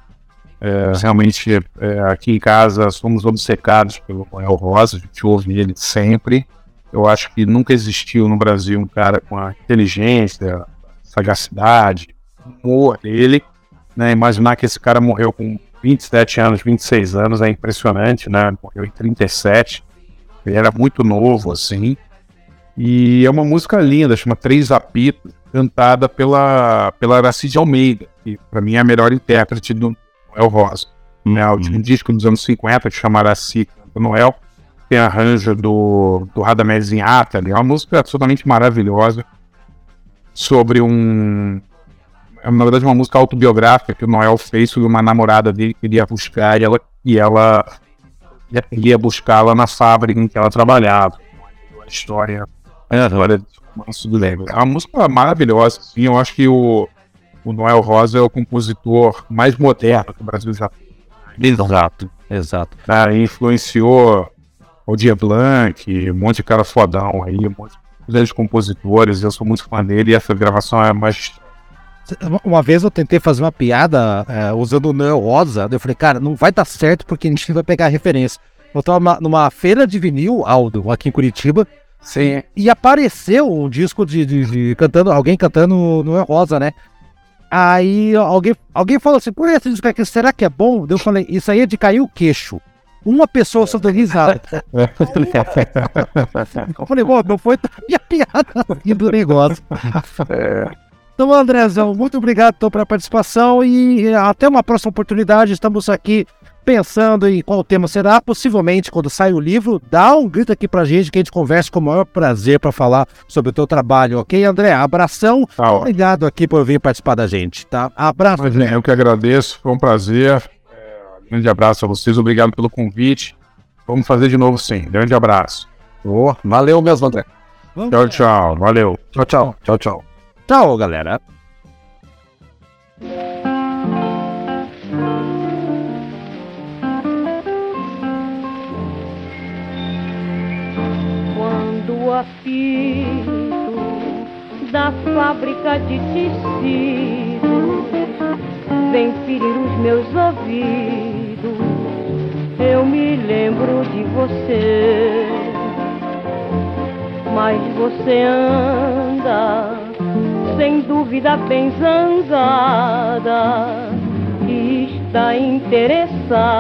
É, realmente, é, aqui em casa, somos obcecados pelo Noel Rosa, a gente ouve ele sempre. Eu acho que nunca existiu no Brasil um cara com a inteligência, sagacidade, humor dele. Né? Imaginar que esse cara morreu com 27 anos, 26 anos, é impressionante, né? Morreu em 37. Ele era muito novo, assim. E é uma música linda, chama Três Apitos, cantada pela, pela Aracide Almeida, que para mim é a melhor intérprete do Noel Rosa. Né? O um disco dos anos 50 que chama Araci Noel, tem arranjo do, do Radamés Inhatali, é uma música absolutamente maravilhosa sobre um. É, na verdade, uma música autobiográfica que o Noel fez sobre uma namorada dele que queria buscar e ela, e ela ia buscá-la na fábrica em que ela trabalhava. A história. É, a história do Leme. É uma música maravilhosa. Assim, eu acho que o, o Noel Rosa é o compositor mais moderno que o Brasil já tem. Exato, exato. Ah, influenciou o Dia Blanc, um monte de cara fodão aí, um monte de compositores. Eu sou muito fã dele e essa gravação é mais uma vez eu tentei fazer uma piada é, usando o Noel Rosa, eu falei, cara, não vai dar certo porque a gente vai pegar a referência. Eu tava numa feira de vinil, Aldo, aqui em Curitiba, Sim. e apareceu um disco de, de, de cantando, alguém cantando Noel Rosa, né? Aí alguém, alguém falou assim, pô, esse disco aqui, será que é bom? Eu falei, isso aí é de cair o queixo. Uma pessoa só deu risada. eu falei, bom, não foi minha piada do negócio. É. Então, Andrezão, muito obrigado então, pela participação e até uma próxima oportunidade. Estamos aqui pensando em qual tema será. Possivelmente, quando sair o livro, dá um grito aqui pra gente que a gente converse com o maior prazer para falar sobre o teu trabalho, ok, André? Abração. Tá obrigado aqui por vir participar da gente, tá? Abraço. Eu que agradeço, foi um prazer. É, grande abraço a vocês, obrigado pelo convite. Vamos fazer de novo sim. Grande abraço. Oh, valeu mesmo, André. Vamos tchau, tchau. Valeu. Tchau, tchau. Tchau, tchau. Tchau, galera. Quando o apito da fábrica de tecidos vem ferir os meus ouvidos, eu me lembro de você. Mas você anda sem dúvida bem zangada, e está interessada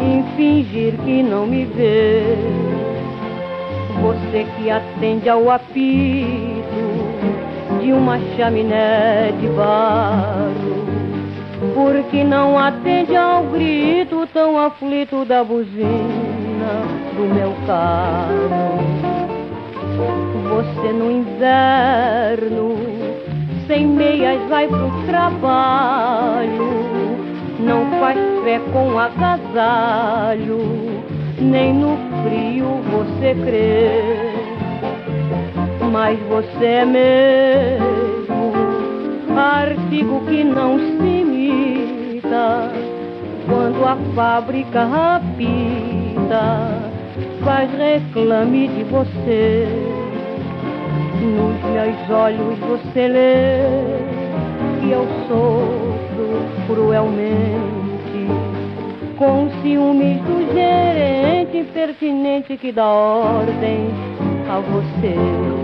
em fingir que não me vê. Você que atende ao apito de uma chaminé de barro, porque não atende ao grito tão aflito da buzina do meu carro. Você no inverno, sem meias vai pro trabalho, não faz fé com agasalho, nem no frio você crê. Mas você é mesmo artigo que não se imita quando a fábrica rapita faz reclame de você. Nos meus olhos você lê que eu sofro cruelmente com ciúmes do gerente impertinente que dá ordem a você.